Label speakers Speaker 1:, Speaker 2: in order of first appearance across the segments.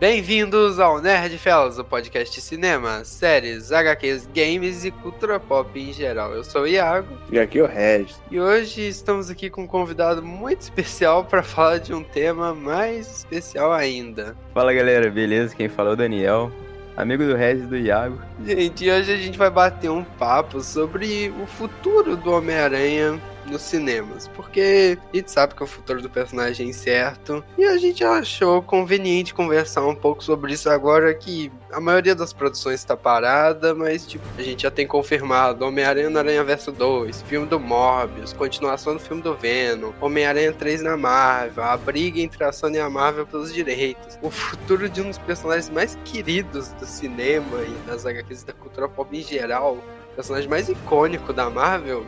Speaker 1: Bem-vindos ao Nerd Fellas, o podcast de cinema, séries, HQs, games e cultura pop em geral. Eu sou o Iago.
Speaker 2: E aqui é o Regis.
Speaker 1: E hoje estamos aqui com um convidado muito especial para falar de um tema mais especial ainda.
Speaker 3: Fala galera, beleza? Quem falou é o Daniel, amigo do Regis e do Iago.
Speaker 1: Gente, hoje a gente vai bater um papo sobre o futuro do Homem-Aranha nos cinemas, porque a gente sabe que o futuro do personagem é incerto e a gente achou conveniente conversar um pouco sobre isso agora que a maioria das produções está parada, mas tipo, a gente já tem confirmado Homem-Aranha no Aranha Verso 2, filme do Morbius, continuação do filme do Venom, Homem-Aranha 3 na Marvel, a briga entre a Sony e a Marvel pelos direitos, o futuro de um dos personagens mais queridos do cinema e das HQs da cultura pop em geral, personagem mais icônico da Marvel,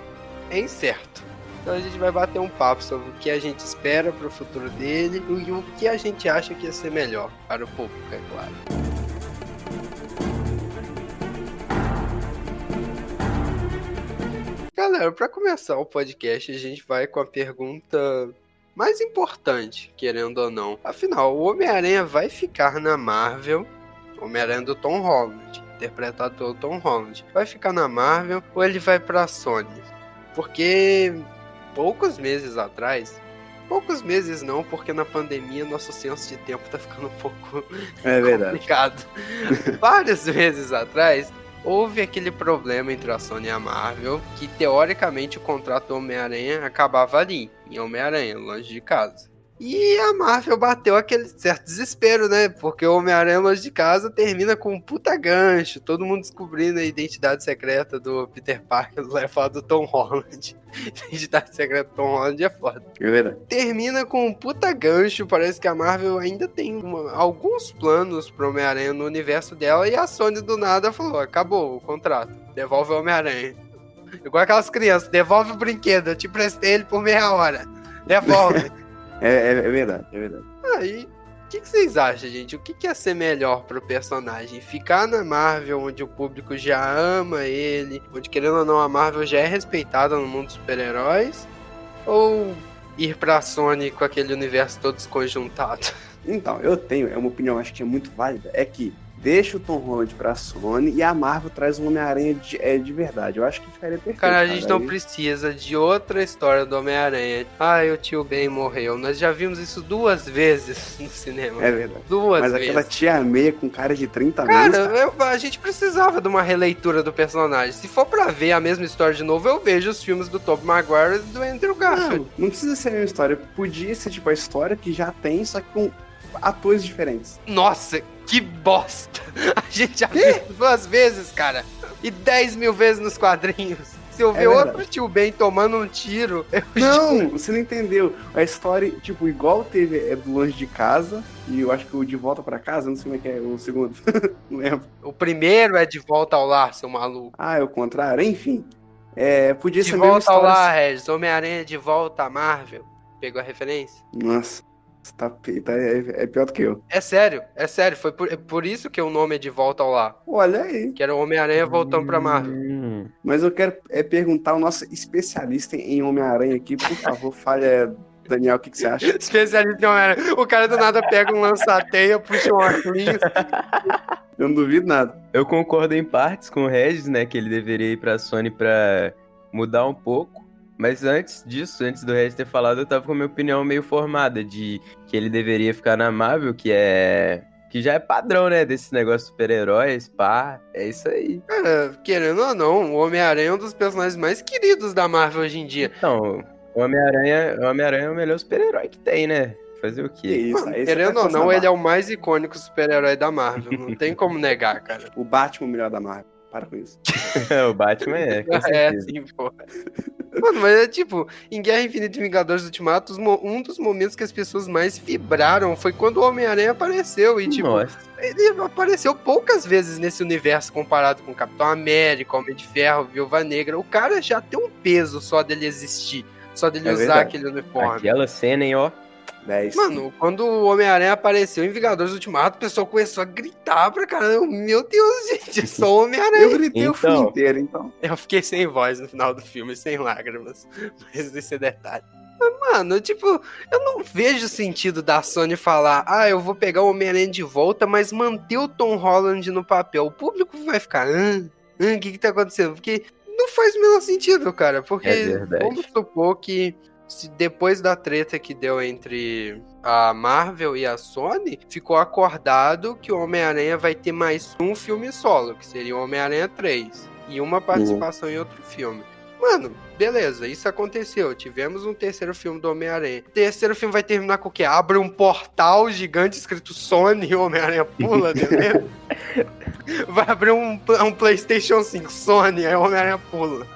Speaker 1: é incerto. Então a gente vai bater um papo sobre o que a gente espera para o futuro dele e o que a gente acha que ia ser melhor para o público, é claro. Galera, para começar o podcast, a gente vai com a pergunta mais importante, querendo ou não. Afinal, o Homem-Aranha vai ficar na Marvel, Homem-Aranha do Tom Holland, interpretado pelo Tom Holland, vai ficar na Marvel ou ele vai para a Sony? Porque poucos meses atrás, poucos meses não, porque na pandemia nosso senso de tempo tá ficando um pouco
Speaker 2: é
Speaker 1: complicado. Vários meses atrás, houve aquele problema entre a Sony e a Marvel, que teoricamente o contrato do Homem-Aranha acabava ali, em Homem-Aranha, longe de casa. E a Marvel bateu aquele certo desespero, né? Porque o Homem-Aranha Longe de Casa termina com um puta gancho, todo mundo descobrindo a identidade secreta do Peter Parker, do levado do Tom Holland. identidade secreta do Tom Holland é foda.
Speaker 2: É.
Speaker 1: Termina com um puta gancho, parece que a Marvel ainda tem uma, alguns planos pro Homem-Aranha no universo dela, e a Sony do nada falou, acabou o contrato, devolve o Homem-Aranha. Igual aquelas crianças, devolve o brinquedo, eu te prestei ele por meia hora. Devolve.
Speaker 2: É, é, é, verdade, é verdade.
Speaker 1: Aí, o que, que, vocês acham, gente? O que, que ia ser melhor pro personagem? Ficar na Marvel, onde o público já ama ele, onde, querendo ou não, a Marvel já é respeitada no mundo dos super-heróis? Ou ir pra Sony com aquele universo todo desconjuntado?
Speaker 2: Então, eu tenho, é uma opinião, acho que é muito válida, é que deixa o Tom Holland pra Sony e a Marvel traz um Homem-Aranha de, é, de verdade. Eu acho que ficaria perfeito.
Speaker 1: Cara, a gente cara. não precisa de outra história do Homem-Aranha. Ah, o tio Ben morreu. Nós já vimos isso duas vezes no cinema.
Speaker 2: É verdade.
Speaker 1: Duas
Speaker 2: Mas
Speaker 1: vezes.
Speaker 2: aquela tia meia com cara de 30
Speaker 1: cara,
Speaker 2: anos.
Speaker 1: Cara, eu, a gente precisava de uma releitura do personagem. Se for pra ver a mesma história de novo, eu vejo os filmes do Tobey Maguire e do Andrew Garfield.
Speaker 2: Não, não precisa ser a mesma história. Podia ser tipo a história que já tem, só que com atores diferentes.
Speaker 1: Nossa, que bosta! A gente já viu duas vezes, cara. E 10 mil vezes nos quadrinhos. Se eu ver é outro tio Ben tomando um tiro.
Speaker 2: não, juro. você não entendeu. A história, tipo, igual teve é do longe de casa. E eu acho que o de volta para casa, não sei como é que é o segundo. não lembro.
Speaker 1: O primeiro é de volta ao lar, seu maluco.
Speaker 2: Ah, é o contrário. Enfim. É, podia
Speaker 1: de
Speaker 2: ser
Speaker 1: De volta ao lar, Regis. Homem-Aranha de volta à Marvel. Pegou a referência?
Speaker 2: Nossa. Tá, tá, é, é, pior do que eu.
Speaker 1: É sério, é sério. Foi por, é por isso que o nome é De Volta ao Lar.
Speaker 2: Olha aí.
Speaker 1: Que era o Homem-Aranha voltando hum. pra Marvel.
Speaker 2: Mas eu quero é, perguntar ao nosso especialista em Homem-Aranha aqui, por favor, fale, Daniel, o que, que, você acha?
Speaker 1: Especialista em Homem-Aranha. O cara do nada pega um lança-teia, puxa um óculos.
Speaker 2: eu não duvido nada.
Speaker 3: Eu concordo em partes com o Regis, né, que ele deveria ir pra Sony pra mudar um pouco. Mas antes disso, antes do Regis ter falado, eu tava com a minha opinião meio formada de que ele deveria ficar na Marvel, que é. Que já é padrão, né? Desse negócio de super-heróis, pá. É isso aí.
Speaker 1: É, querendo ou não, o Homem-Aranha é um dos personagens mais queridos da Marvel hoje em dia.
Speaker 3: Então, o Homem-Aranha Homem é o melhor super-herói que tem, né? Fazer o quê?
Speaker 2: Isso,
Speaker 1: Mano, querendo ou não, ele é o mais icônico super-herói da Marvel. Não tem como negar, cara.
Speaker 2: O Batman, o melhor da Marvel. Para com isso.
Speaker 3: o Batman é.
Speaker 1: é, sim, pô. Mano, mas é tipo, em Guerra Infinita e Vingadores Ultimato, um dos momentos que as pessoas mais vibraram foi quando o Homem-Aranha apareceu. E, tipo,
Speaker 3: Nossa.
Speaker 1: ele apareceu poucas vezes nesse universo comparado com Capitão América, Homem de Ferro, Viúva Negra. O cara já tem um peso só dele existir. Só dele é usar verdade. aquele uniforme.
Speaker 3: Aquela cena, hein, ó.
Speaker 2: 10.
Speaker 1: Mano, quando o Homem-Aranha apareceu em Vingadores Ultimato, o pessoal começou a gritar pra caramba. Meu Deus, gente, sou o Homem-Aranha.
Speaker 2: Eu gritei então, o filme inteiro, então.
Speaker 1: Eu fiquei sem voz no final do filme, sem lágrimas. Mas esse é detalhe. Mano, tipo, eu não vejo sentido da Sony falar, ah, eu vou pegar o Homem-Aranha de volta, mas manter o Tom Holland no papel. O público vai ficar, ah, o que que tá acontecendo? Porque não faz o menor sentido, cara. Porque
Speaker 3: É
Speaker 1: vamos supor que se depois da treta que deu entre a Marvel e a Sony, ficou acordado que o Homem-Aranha vai ter mais um filme solo, que seria o Homem-Aranha 3. E uma participação em outro filme. Mano, beleza, isso aconteceu. Tivemos um terceiro filme do Homem-Aranha. Terceiro filme vai terminar com o quê? Abre um portal gigante escrito Sony e o Homem-Aranha pula, beleza? vai abrir um, um PlayStation 5 Sony, aí o Homem-Aranha pula.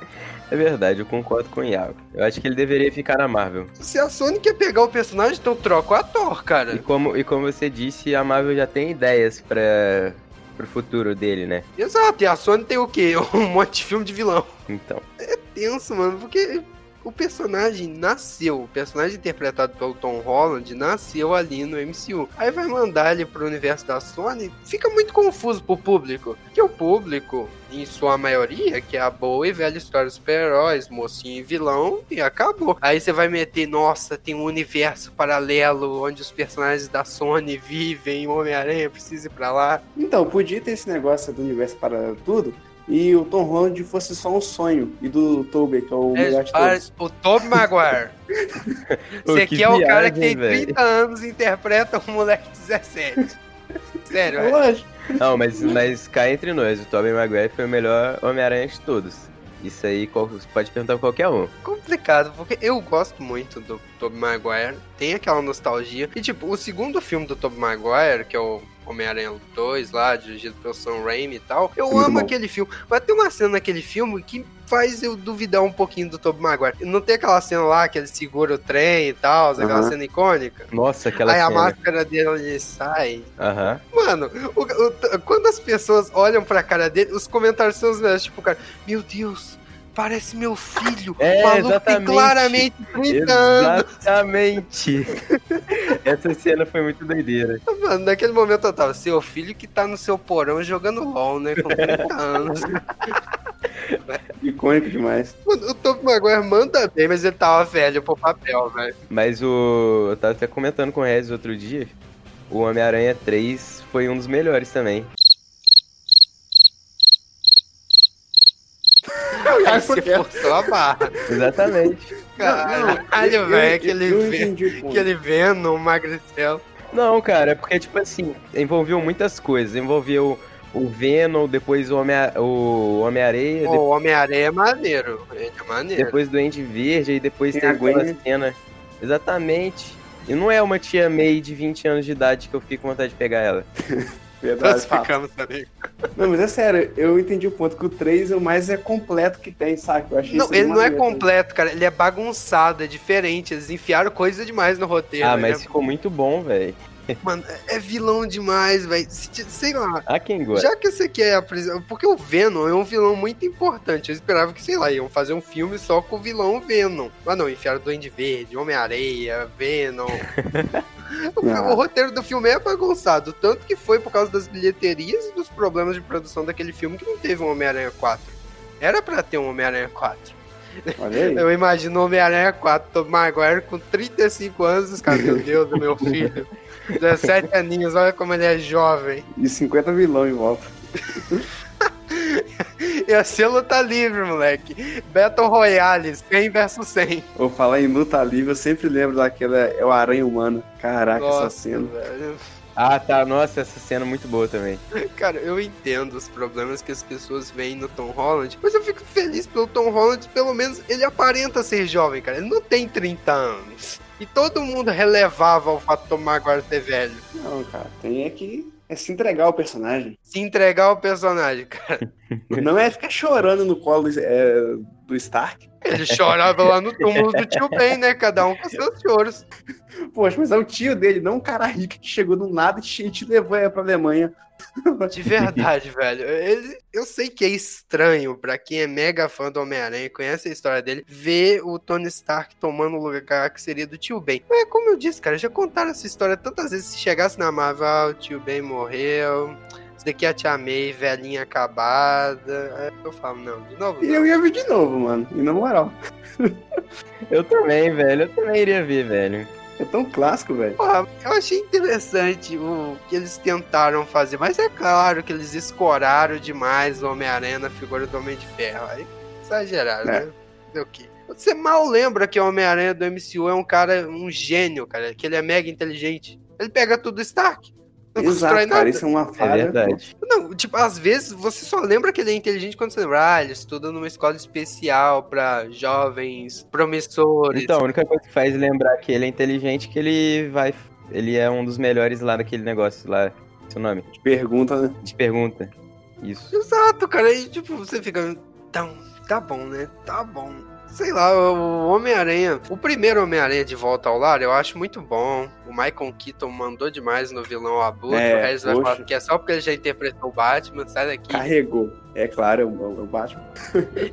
Speaker 3: É verdade, eu concordo com o Iago. Eu acho que ele deveria ficar na Marvel.
Speaker 1: Se a Sony quer pegar o personagem, então troca o ator,
Speaker 3: E
Speaker 1: cara.
Speaker 3: como, e como você disse, a Marvel já tem ideias para pro futuro dele, né?
Speaker 1: Exato, e a Sony tem o quê? Um monte de filme de vilão.
Speaker 3: Então,
Speaker 1: tenso, mano, porque o personagem nasceu, o personagem interpretado pelo Tom Holland nasceu ali no MCU. Aí vai mandar ele pro universo da Sony, fica muito confuso pro público. Que o público, em sua maioria, que é a boa e velha história dos super-heróis, mocinho e vilão, e acabou. Aí você vai meter, nossa, tem um universo paralelo onde os personagens da Sony vivem, Homem-Aranha precisa ir pra lá.
Speaker 2: Então, podia ter esse negócio do universo para tudo e o Tom Holland fosse só um sonho. E do Tobey, que é o melhor de
Speaker 1: É,
Speaker 2: todos.
Speaker 1: o Tobey Maguire.
Speaker 3: Que
Speaker 1: aqui é o cara que
Speaker 3: viagem,
Speaker 1: tem
Speaker 3: velho.
Speaker 1: 30 anos e interpreta um moleque de 17. Sério,
Speaker 2: É
Speaker 1: velho.
Speaker 2: lógico.
Speaker 3: não, mas, mas cá entre nós, o Tobey Maguire foi o melhor Homem-Aranha de todos. Isso aí você pode perguntar pra qualquer um.
Speaker 1: complicado, porque eu gosto muito do Tobey Maguire, tem aquela nostalgia. E tipo, o segundo filme do Tobey Maguire, que é o Homem-Aranha 2 lá, dirigido pelo Sam Raimi e tal, eu
Speaker 2: Muito
Speaker 1: amo
Speaker 2: bom.
Speaker 1: aquele filme. Mas tem uma cena naquele filme que faz eu duvidar um pouquinho do Tobey Maguire. Não tem aquela cena lá que ele segura o trem e tal, aquela cena icônica?
Speaker 3: Nossa, aquela
Speaker 1: Aí a
Speaker 3: cena.
Speaker 1: máscara dele sai.
Speaker 3: Aham.
Speaker 1: Mano, o- o- quando as pessoas olham pra cara dele, os comentários são os mesmos. Tipo, cara, meu Deus, parece meu filho.
Speaker 3: É,
Speaker 1: o maluco tem
Speaker 3: exatamente.
Speaker 1: claramente 30 anos.
Speaker 3: Exatamente. Essa cena foi muito doideira.
Speaker 1: Mano, naquele momento eu tava, seu filho que tá no seu porão jogando LOL, né? Com 30 anos.
Speaker 2: Icônico demais.
Speaker 1: Mano, o Tobey Maguire manda bem, mas ele tava velho pro papel, velho.
Speaker 3: Mas o. Eu tava até comentando com o Rez outro dia. O Homem-Aranha 3 foi um dos melhores também.
Speaker 1: Aí você forçou a barra.
Speaker 3: Exatamente.
Speaker 1: Caralho, velho, aquele, aquele Venom, Magricel.
Speaker 3: Não, cara, é porque, tipo assim, envolveu muitas coisas. Envolveu o Venom, depois o Homem- o Homem-Areia,
Speaker 1: O Homem-Aranha é maneiro. É maneiro.
Speaker 3: depois do Andy Verde, e depois
Speaker 2: Tem
Speaker 3: tem
Speaker 2: a
Speaker 3: aquela
Speaker 2: Gwen.
Speaker 3: cena. Exatamente. E não é uma tia May de 20 anos de idade que eu fiquei com vontade de pegar ela.
Speaker 2: Verdade,
Speaker 1: Nós
Speaker 2: fato.
Speaker 1: ficamos amigos.
Speaker 2: Não, mas é sério, eu entendi o ponto que o 3 é o mais é completo que tem, saca? Eu achei
Speaker 1: Não, ele não é
Speaker 2: maneiro,
Speaker 1: completo, cara. Ele é bagunçado, é diferente. Eles enfiaram coisa demais no roteiro.
Speaker 3: ah, mas
Speaker 1: é-
Speaker 3: ficou muito bom, velho.
Speaker 1: Mano, é vilão demais, velho. Se- Sei lá.
Speaker 3: Ah, quem gosta?
Speaker 1: Já que você quer apresentar. Porque o Venom é um vilão muito importante. Eu esperava que, sei lá, iam fazer um filme só com o vilão Venom. Mas não, enfiaram Duende Verde, Homem-Areia, Venom. o,
Speaker 2: Ah.
Speaker 1: o roteiro do filme é bagunçado. Tanto que foi por causa das bilheterias e dos problemas de produção daquele filme que não teve um Homem-Aranha 4. Era pra ter um Homem-Aranha 4.
Speaker 2: Olha aí.
Speaker 1: Eu imagino o Homem-Aranha 4, Tom Maguire com 35 anos, os caras, meu Deus, do meu filho. 17 aninhos, olha como ele é jovem.
Speaker 2: E 50 vilão em volta.
Speaker 1: Ia ser luta livre, moleque. Battle Royale, 100 versus 100.
Speaker 2: Vou falar em luta livre, eu sempre lembro daquela. É o Aranha Humano. Caraca,
Speaker 1: Nossa,
Speaker 2: essa cena.
Speaker 1: velho.
Speaker 3: Ah, tá. Nossa, essa cena é muito boa também.
Speaker 1: Cara, eu entendo os problemas que as pessoas veem no Tom Holland, mas eu fico feliz pelo Tom Holland, pelo menos ele aparenta ser jovem, cara. Ele não tem 30 anos. E todo mundo relevava o fato do Tom Maguire ser velho.
Speaker 2: Não, cara, tem é que é se entregar ao personagem.
Speaker 1: Se entregar ao personagem, cara.
Speaker 2: Não é ficar chorando no colo é, do Stark.
Speaker 1: Ele chorava lá no túmulo do tio Ben, né? Cada um com seus choros.
Speaker 2: Poxa, mas é o tio dele, não um cara rico que chegou do nada e te, levou é, pra Alemanha.
Speaker 1: De verdade, velho. Ele, eu sei que é estranho pra quem é mega fã do Homem-Aranha, conhece a história dele, ver o Tony Stark tomando o lugar que seria do tio Ben. Mas como eu disse, cara, já contaram essa história tantas vezes. Se chegasse na Marvel, ah, o tio Ben morreu. Isso daqui é a Tia May, velhinha acabada. Eu falo, não, de novo
Speaker 2: E
Speaker 1: não.
Speaker 2: eu ia ver de novo, mano. E na moral.
Speaker 3: Eu também, velho. Eu também iria ver, velho.
Speaker 2: É tão clássico, velho.
Speaker 1: Porra, eu achei interessante o que eles tentaram fazer, mas é claro que eles escoraram demais o Homem-Aranha na figura do Homem de Ferro. Aí, exageraram,
Speaker 2: É.
Speaker 1: né? Fazer o quê? Você mal lembra que o Homem-Aranha do MCU é um cara, um gênio, cara, que ele é mega inteligente. Ele pega tudo do Stark. Não constrói
Speaker 2: Exato,
Speaker 1: nada.
Speaker 2: cara. Isso é uma
Speaker 3: É
Speaker 2: falha.
Speaker 3: verdade.
Speaker 1: Não, tipo, às vezes você só lembra que ele é inteligente quando você lembra, ah, ele estuda numa escola especial pra jovens promissores.
Speaker 3: Então, a única coisa que faz lembrar que ele é inteligente é que ele vai. Ele é um dos melhores lá daquele negócio lá. Seu nome?
Speaker 2: pô. Pergunta, né?
Speaker 3: De pergunta. Isso.
Speaker 1: Exato, cara. E tipo, você fica. Tá, tá bom, né? Tá bom. Sei lá, o Homem-Aranha. O primeiro Homem-Aranha de volta ao lar, eu acho muito bom. O Michael Keaton mandou demais no vilão Abutre.
Speaker 2: É,
Speaker 1: o Regis vai falar que é só porque ele já interpretou o Batman, sai daqui.
Speaker 2: Carregou. É claro, é o, é o Batman.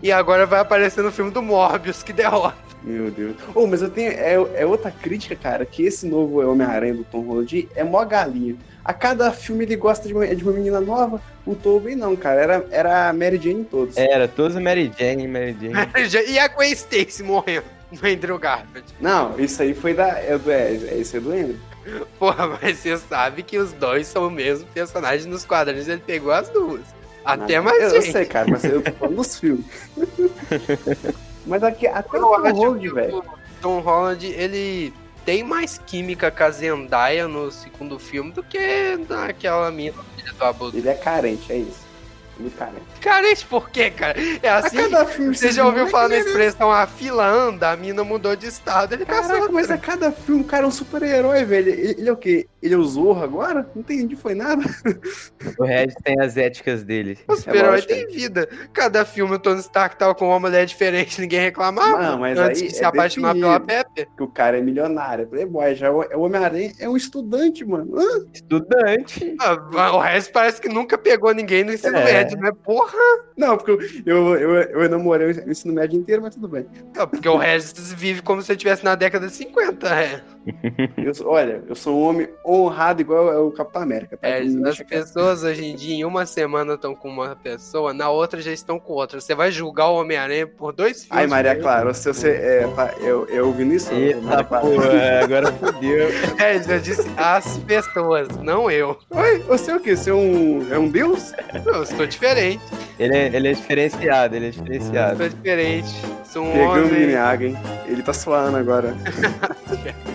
Speaker 1: E agora vai aparecer no filme do Morbius, que derrota.
Speaker 2: Meu Deus. Oh, mas eu tenho. É, é outra crítica, cara, que esse novo Homem-Aranha do Tom Holland é mó galinha. A cada filme ele gosta de uma, de uma menina nova. O Tobey não, cara. Era, era a Mary Jane em todos.
Speaker 3: Era todos Mary Jane, Mary Jane.
Speaker 1: e a Gwen Stacy morrendo no Andrew Garfield.
Speaker 2: Não, isso aí foi da. É, é, é, isso é do Andrew.
Speaker 1: Porra, mas você sabe que os dois são o mesmo personagem nos quadrinhos, ele pegou as duas. Até
Speaker 2: Não,
Speaker 1: mais
Speaker 2: eu, eu
Speaker 1: gente.
Speaker 2: sei, cara, mas eu tô falando dos filmes. mas aqui, até o
Speaker 1: Eu
Speaker 2: Tom Holland, velho.
Speaker 1: o Tom Holland, ele tem mais química com a Zendaya no segundo filme do que naquela mina do Abutre.
Speaker 2: Ele é carente, é isso. Muito carente.
Speaker 1: Carente por quê, cara? É assim.
Speaker 2: a cada filme
Speaker 1: Você já ouviu falar na expressão a fila anda, a mina mudou de estado, ele caçou
Speaker 2: Caraca, mas
Speaker 1: outra.
Speaker 2: a cada filme o cara é um super-herói, velho. Ele, ele é o quê? Ele é o Zorro agora? Não entendi, foi nada.
Speaker 3: O Regis tem as éticas dele.
Speaker 1: O super-herói
Speaker 2: lógico,
Speaker 1: tem vida. Cada filme o Tony Stark tava com uma mulher diferente, ninguém reclamava.
Speaker 2: Não, mas
Speaker 1: antes
Speaker 2: aí
Speaker 1: de se
Speaker 2: é
Speaker 1: apaixonar pela Pepper.
Speaker 2: Que o cara é milionário, é playboy. Já o, o Homem-Aranha é um estudante, mano. Hã?
Speaker 3: Estudante.
Speaker 1: Ah, o resto parece que nunca pegou ninguém no ensino
Speaker 3: É.
Speaker 1: médio, né? Porra!
Speaker 2: Não, porque eu, eu, eu, namorei o ensino médio inteiro, mas tudo bem.
Speaker 1: Não, porque o Regis vive como se ele estivesse na década de 50, é.
Speaker 2: Eu sou- olha, eu sou um homem honrado igual é o Capitão América. Tá?
Speaker 1: É,
Speaker 2: Não
Speaker 1: as pessoas hoje em dia, em uma semana estão com uma pessoa, na outra já estão com outra. Você vai julgar o Homem-Aranha por dois filmes.
Speaker 2: Ai, Maria Clara, se você. É, tá, eu, eu ouvindo isso,
Speaker 3: Eita
Speaker 2: Maria Clara.
Speaker 3: porra, agora fodeu.
Speaker 1: É, eu disse as pessoas, não eu.
Speaker 2: Oi, você é o quê? Você é um, é um deus?
Speaker 1: Eu estou diferente,
Speaker 3: Ele é, ele é diferenciado, ele é diferenciado.
Speaker 1: estou diferente. Sou um
Speaker 2: Pegando o
Speaker 1: homem.
Speaker 2: Guinhaga, hein? Ele tá suando agora.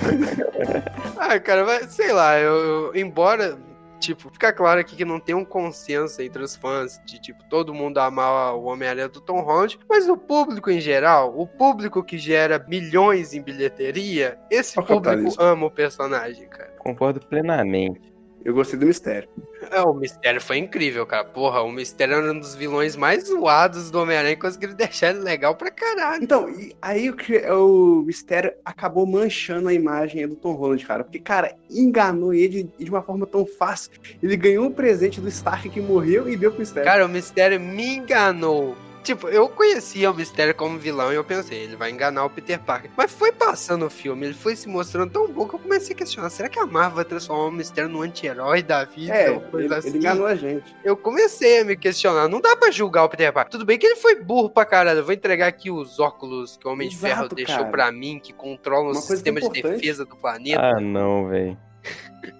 Speaker 1: Ah, cara, mas, sei lá, eu, eu- embora, tipo, fica claro aqui que não tem um consenso entre os fãs de, tipo, todo mundo amar o Homem-Aranha do Tom Holland, mas o público em geral, o público que gera milhões em bilheteria, esse
Speaker 2: o
Speaker 1: público
Speaker 2: capitalismo.
Speaker 1: ama o personagem, cara.
Speaker 3: Concordo plenamente.
Speaker 2: Eu gostei do mistério.
Speaker 1: É, o Mistério foi incrível, cara. Porra, o Mistério era um dos vilões mais zoados do Homem-Aranha e conseguiram deixar ele legal pra caralho.
Speaker 2: Então, e aí o, que- o mistério acabou manchando a imagem do Tom Holland, cara. Porque, cara, enganou ele de, de uma forma tão fácil. Ele ganhou um presente do Stark que morreu e deu pro mistério.
Speaker 1: Cara, o Mistério me enganou. Tipo, eu conhecia o Mistério como vilão e eu pensei, ele vai enganar o Peter Parker. Mas foi passando o filme, ele foi se mostrando tão bom que eu comecei a questionar, será que a Marvel vai transformar o Mistério num anti-herói da vida?
Speaker 2: é,
Speaker 1: ou coisa
Speaker 2: ele,
Speaker 1: assim?
Speaker 2: ele enganou a gente.
Speaker 1: Eu comecei a me questionar, não dá pra julgar o Peter Parker. Tudo bem que ele foi burro pra caralho, eu vou entregar aqui os óculos que o Homem de
Speaker 2: Exato,
Speaker 1: Ferro deixou
Speaker 2: cara.
Speaker 1: pra mim, que controlam o
Speaker 2: Uma
Speaker 1: sistema de defesa do planeta.
Speaker 3: Ah, não, velho.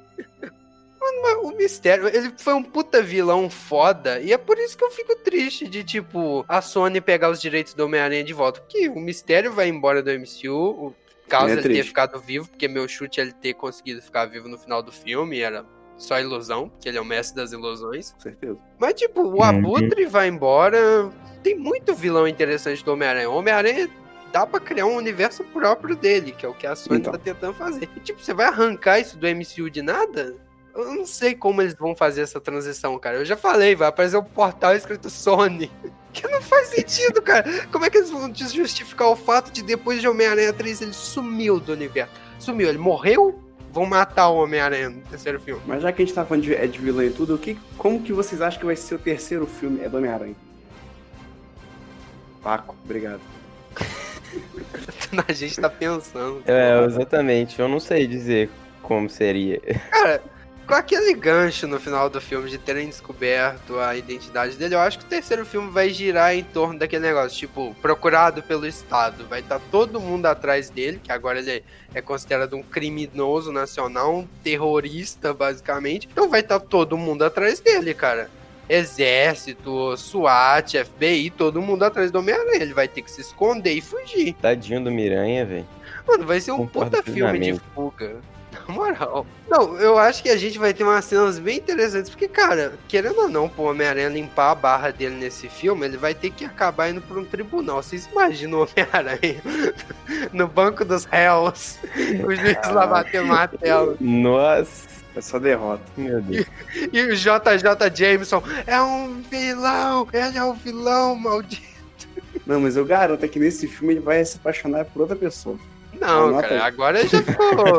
Speaker 1: O mistério, ele foi um puta vilão foda, e é por isso que eu fico triste de, tipo, a Sony pegar os direitos do Homem-Aranha de volta. Porque o mistério vai embora do MCU, o- caso
Speaker 2: É
Speaker 1: ele
Speaker 2: triste.
Speaker 1: tenha ficado vivo, porque meu chute é ele ter conseguido ficar vivo no final do filme, era só ilusão, porque ele é o mestre das ilusões.
Speaker 2: Com certeza.
Speaker 1: Mas, tipo, o
Speaker 3: Uhum.
Speaker 1: Abutre vai embora. Tem muito vilão interessante do Homem-Aranha. O Homem-Aranha dá pra criar um universo próprio dele, que é o que a Sony
Speaker 2: Então.
Speaker 1: tá tentando fazer. E, tipo, você vai arrancar isso do MCU de nada? Eu não sei como eles vão fazer essa transição, cara. Eu já falei, vai aparecer um portal escrito Sony. Que não faz sentido, cara. Como é que eles vão justificar o fato de depois de Homem-Aranha 3 ele sumiu do universo? Sumiu, ele morreu? Vão matar o Homem-Aranha no terceiro filme.
Speaker 2: Mas já que a gente tá falando de, é de vilão e tudo, o que, como que vocês acham que vai ser o terceiro filme é do Homem-Aranha? Paco, obrigado.
Speaker 1: A gente tá pensando.
Speaker 3: É, exatamente. Eu não sei dizer como seria.
Speaker 1: Cara, com aquele gancho no final do filme de terem descoberto a identidade dele, eu acho que o terceiro filme vai girar em torno daquele negócio, tipo, procurado pelo Estado. Vai estar tá todo mundo atrás dele, que agora ele é considerado um criminoso nacional, um terrorista, basicamente. Então vai estar tá todo mundo atrás dele, cara. Exército, SWAT, FBI, todo mundo atrás do Homem-Aranha. Ele vai ter que se esconder e fugir.
Speaker 3: Tadinho do Miranha, velho.
Speaker 1: Mano, vai ser um Concordo puta filme de fuga. Na moral. Não, eu acho que a gente vai ter umas cenas bem interessantes, porque, cara, querendo ou não, pô, Homem-Aranha limpar a barra dele nesse filme, ele vai ter que acabar indo pra um tribunal. Vocês imaginam o Homem-Aranha no banco dos réus, os juízes lá batendo martelo.
Speaker 3: Nossa.
Speaker 2: É só derrota.
Speaker 3: Meu Deus.
Speaker 1: E, e o JJ Jameson é um vilão, ele é um vilão maldito.
Speaker 2: Não, mas eu garanto é que nesse filme ele vai se apaixonar por outra pessoa.
Speaker 1: Não, cara, aí. agora já ficou.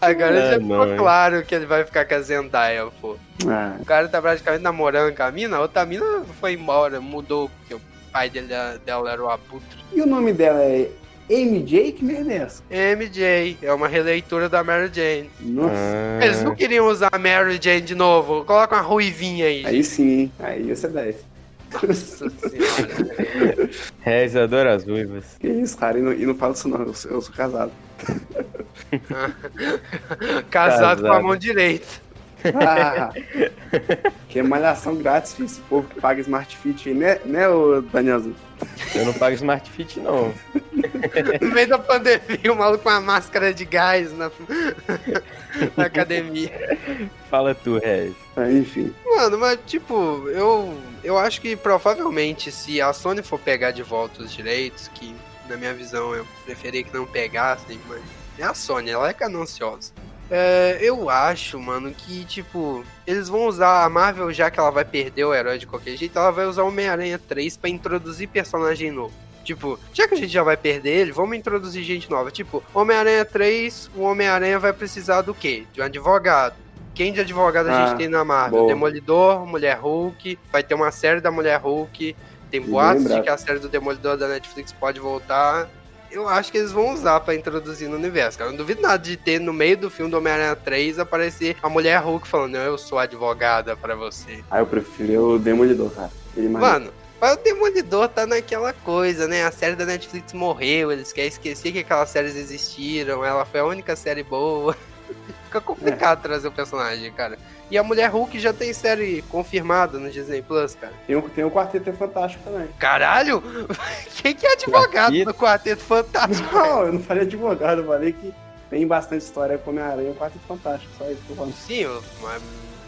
Speaker 1: agora não, já ficou não, claro que ele vai ficar com a Zendaya, pô. Ah. O cara tá praticamente namorando com a mina, a outra mina foi embora, mudou, porque o pai dele, dela era o abutre.
Speaker 2: E o nome dela é MJ? Que merda é essa?
Speaker 1: MJ, é uma releitura da Mary Jane.
Speaker 2: Nossa.
Speaker 1: Ah. Eles não queriam usar a Mary Jane de novo, coloca uma ruivinha aí.
Speaker 2: Aí sim, aí você desce.
Speaker 1: Nossa senhora.
Speaker 3: Reis, eu adoro as ruivas.
Speaker 2: Que isso, cara, e não, e não falo isso não, eu sou, eu sou casado.
Speaker 1: casado. casado com a mão direita.
Speaker 2: Ah, que é malhação grátis, esse povo que paga Smart Fit aí, né, né ô Danielzinho?
Speaker 3: Eu não pago Smart Fit, não.
Speaker 1: No meio da pandemia, o maluco com uma máscara de gás na, na academia.
Speaker 3: Fala tu, Regis.
Speaker 2: Ah, enfim.
Speaker 1: Mano, mas tipo, eu, eu acho que provavelmente se a Sony for pegar de volta os direitos, que na minha visão eu preferia que não pegassem, mas é a Sony, ela é gananciosa. É, eu acho, mano, que, tipo, eles vão usar a Marvel, já que ela vai perder o herói de qualquer jeito, ela vai usar o Homem-Aranha 3 para introduzir personagem novo. Tipo, já que a gente já vai perder ele, vamos introduzir gente nova. Tipo, Homem-Aranha 3, o Homem-Aranha vai precisar do quê? De um advogado. Quem de advogado a gente ah, tem na Marvel? Boa. Demolidor, Mulher Hulk, vai ter uma série da Mulher Hulk. Tem boatos de que a série do Demolidor da Netflix pode voltar eu acho que eles vão usar para introduzir no universo, cara. Eu não duvido nada de ter no meio do filme do Homem-Aranha 3 aparecer a mulher Hulk falando, eu sou advogada para você.
Speaker 2: Ah, eu prefiro o Demolidor, cara. Ele
Speaker 1: Mano, mas o Demolidor tá naquela coisa, né? A série da Netflix morreu, eles querem esquecer que aquelas séries existiram, ela foi a única série boa. Fica complicado é. trazer o personagem, cara. E a Mulher Hulk já tem série confirmada no Disney Plus, cara.
Speaker 2: Tem, tem o Quarteto Fantástico também.
Speaker 1: Caralho! Quem que é advogado Quarteto? do Quarteto Fantástico?
Speaker 2: Não, eu não falei advogado, eu falei que tem bastante história com Homem-Aranha e o Quarteto Fantástico, só isso que eu
Speaker 1: Sim, mas,